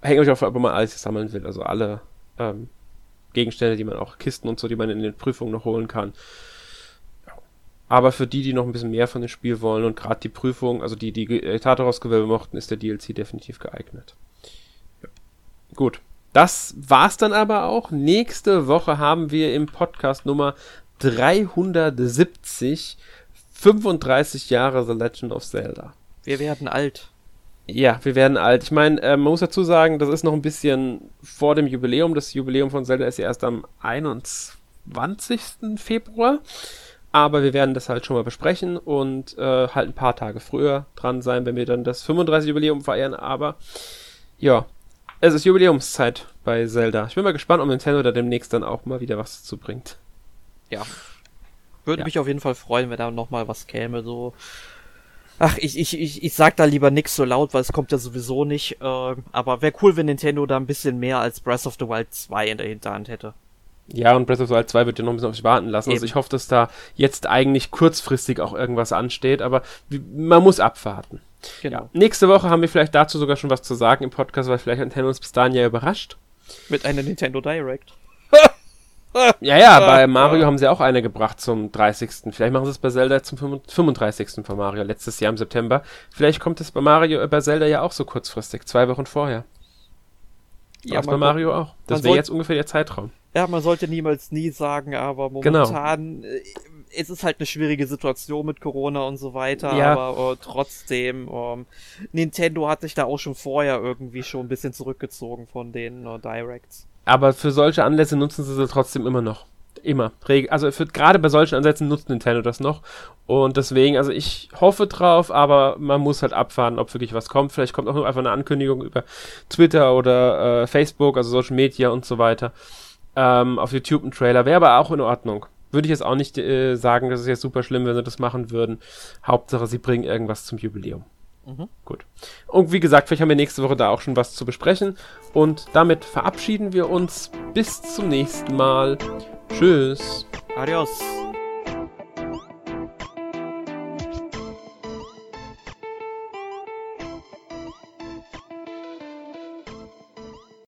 Speaker 1: Hängt euch auf, ob man alles sammeln will. Also alle ähm, Gegenstände, die man auch, Kisten und so, die man in den Prüfungen noch holen kann. Aber für die, die noch ein bisschen mehr von dem Spiel wollen und gerade die Prüfung, also die, die Tartaros-Gewölbe mochten, ist der DLC definitiv geeignet. Ja. Gut. Das war's dann aber auch. Nächste Woche haben wir im Podcast Nummer 370 35 Jahre The Legend of Zelda.
Speaker 2: Wir werden alt.
Speaker 1: Ja, wir werden alt. Ich meine, äh, man muss dazu sagen, das ist noch ein bisschen vor dem Jubiläum. Das Jubiläum von Zelda ist ja erst am 21. Februar. Aber wir werden das halt schon mal besprechen und äh, halt ein paar Tage früher dran sein, wenn wir dann das 35 Jubiläum feiern. Aber ja, es ist Jubiläumszeit bei Zelda. Ich bin mal gespannt, ob Nintendo da demnächst dann auch mal wieder was dazu bringt.
Speaker 2: Ja. Würde ja. mich auf jeden Fall freuen, wenn da nochmal was käme, so. Ach, ich, ich, ich, ich sag da lieber nix so laut, weil es kommt ja sowieso nicht. Äh, aber wäre cool, wenn Nintendo da ein bisschen mehr als Breath of the Wild 2 in der Hinterhand hätte.
Speaker 1: Ja, und Breath of the Wild 2 wird ja noch ein bisschen auf sich warten lassen. Also Eben. Also ich hoffe, dass da jetzt eigentlich kurzfristig auch irgendwas ansteht, aber man muss abwarten. Genau. Ja. Nächste Woche haben wir vielleicht dazu sogar schon was zu sagen im Podcast, weil vielleicht Nintendo uns bis dahin ja überrascht.
Speaker 2: Mit einer Nintendo Direct.
Speaker 1: Ja, ja, bei Mario haben sie auch eine gebracht zum 30. Vielleicht machen sie es bei Zelda zum 35. von Mario, letztes Jahr im September. Vielleicht kommt es bei Mario, äh, bei Zelda ja auch so kurzfristig, zwei Wochen vorher. Ja, bei Mario auch. Das wäre jetzt ungefähr der Zeitraum.
Speaker 2: Ja, man sollte niemals nie sagen, aber genau. momentan genau. es ist halt eine schwierige Situation mit Corona und so weiter, ja. aber uh, trotzdem, um, Nintendo hat sich da auch schon vorher irgendwie schon ein bisschen zurückgezogen von den uh, Directs.
Speaker 1: Aber für solche Anlässe nutzen sie sie trotzdem immer noch. Immer. Also für, gerade bei solchen Ansätzen nutzt Nintendo das noch. Und deswegen, also ich hoffe drauf, aber man muss halt abfahren, ob wirklich was kommt. Vielleicht kommt auch nur einfach eine Ankündigung über Twitter oder äh, Facebook, also Social Media und so weiter. Ähm, auf YouTube ein Trailer. Wäre aber auch in Ordnung. Würde ich jetzt auch nicht äh, sagen, das ist jetzt super schlimm, wenn sie das machen würden. Hauptsache, sie bringen irgendwas zum Jubiläum. Mhm. Gut. Und wie gesagt, vielleicht haben wir nächste Woche da auch schon was zu besprechen. Und damit verabschieden wir uns. Bis zum nächsten Mal. Tschüss.
Speaker 2: Adios.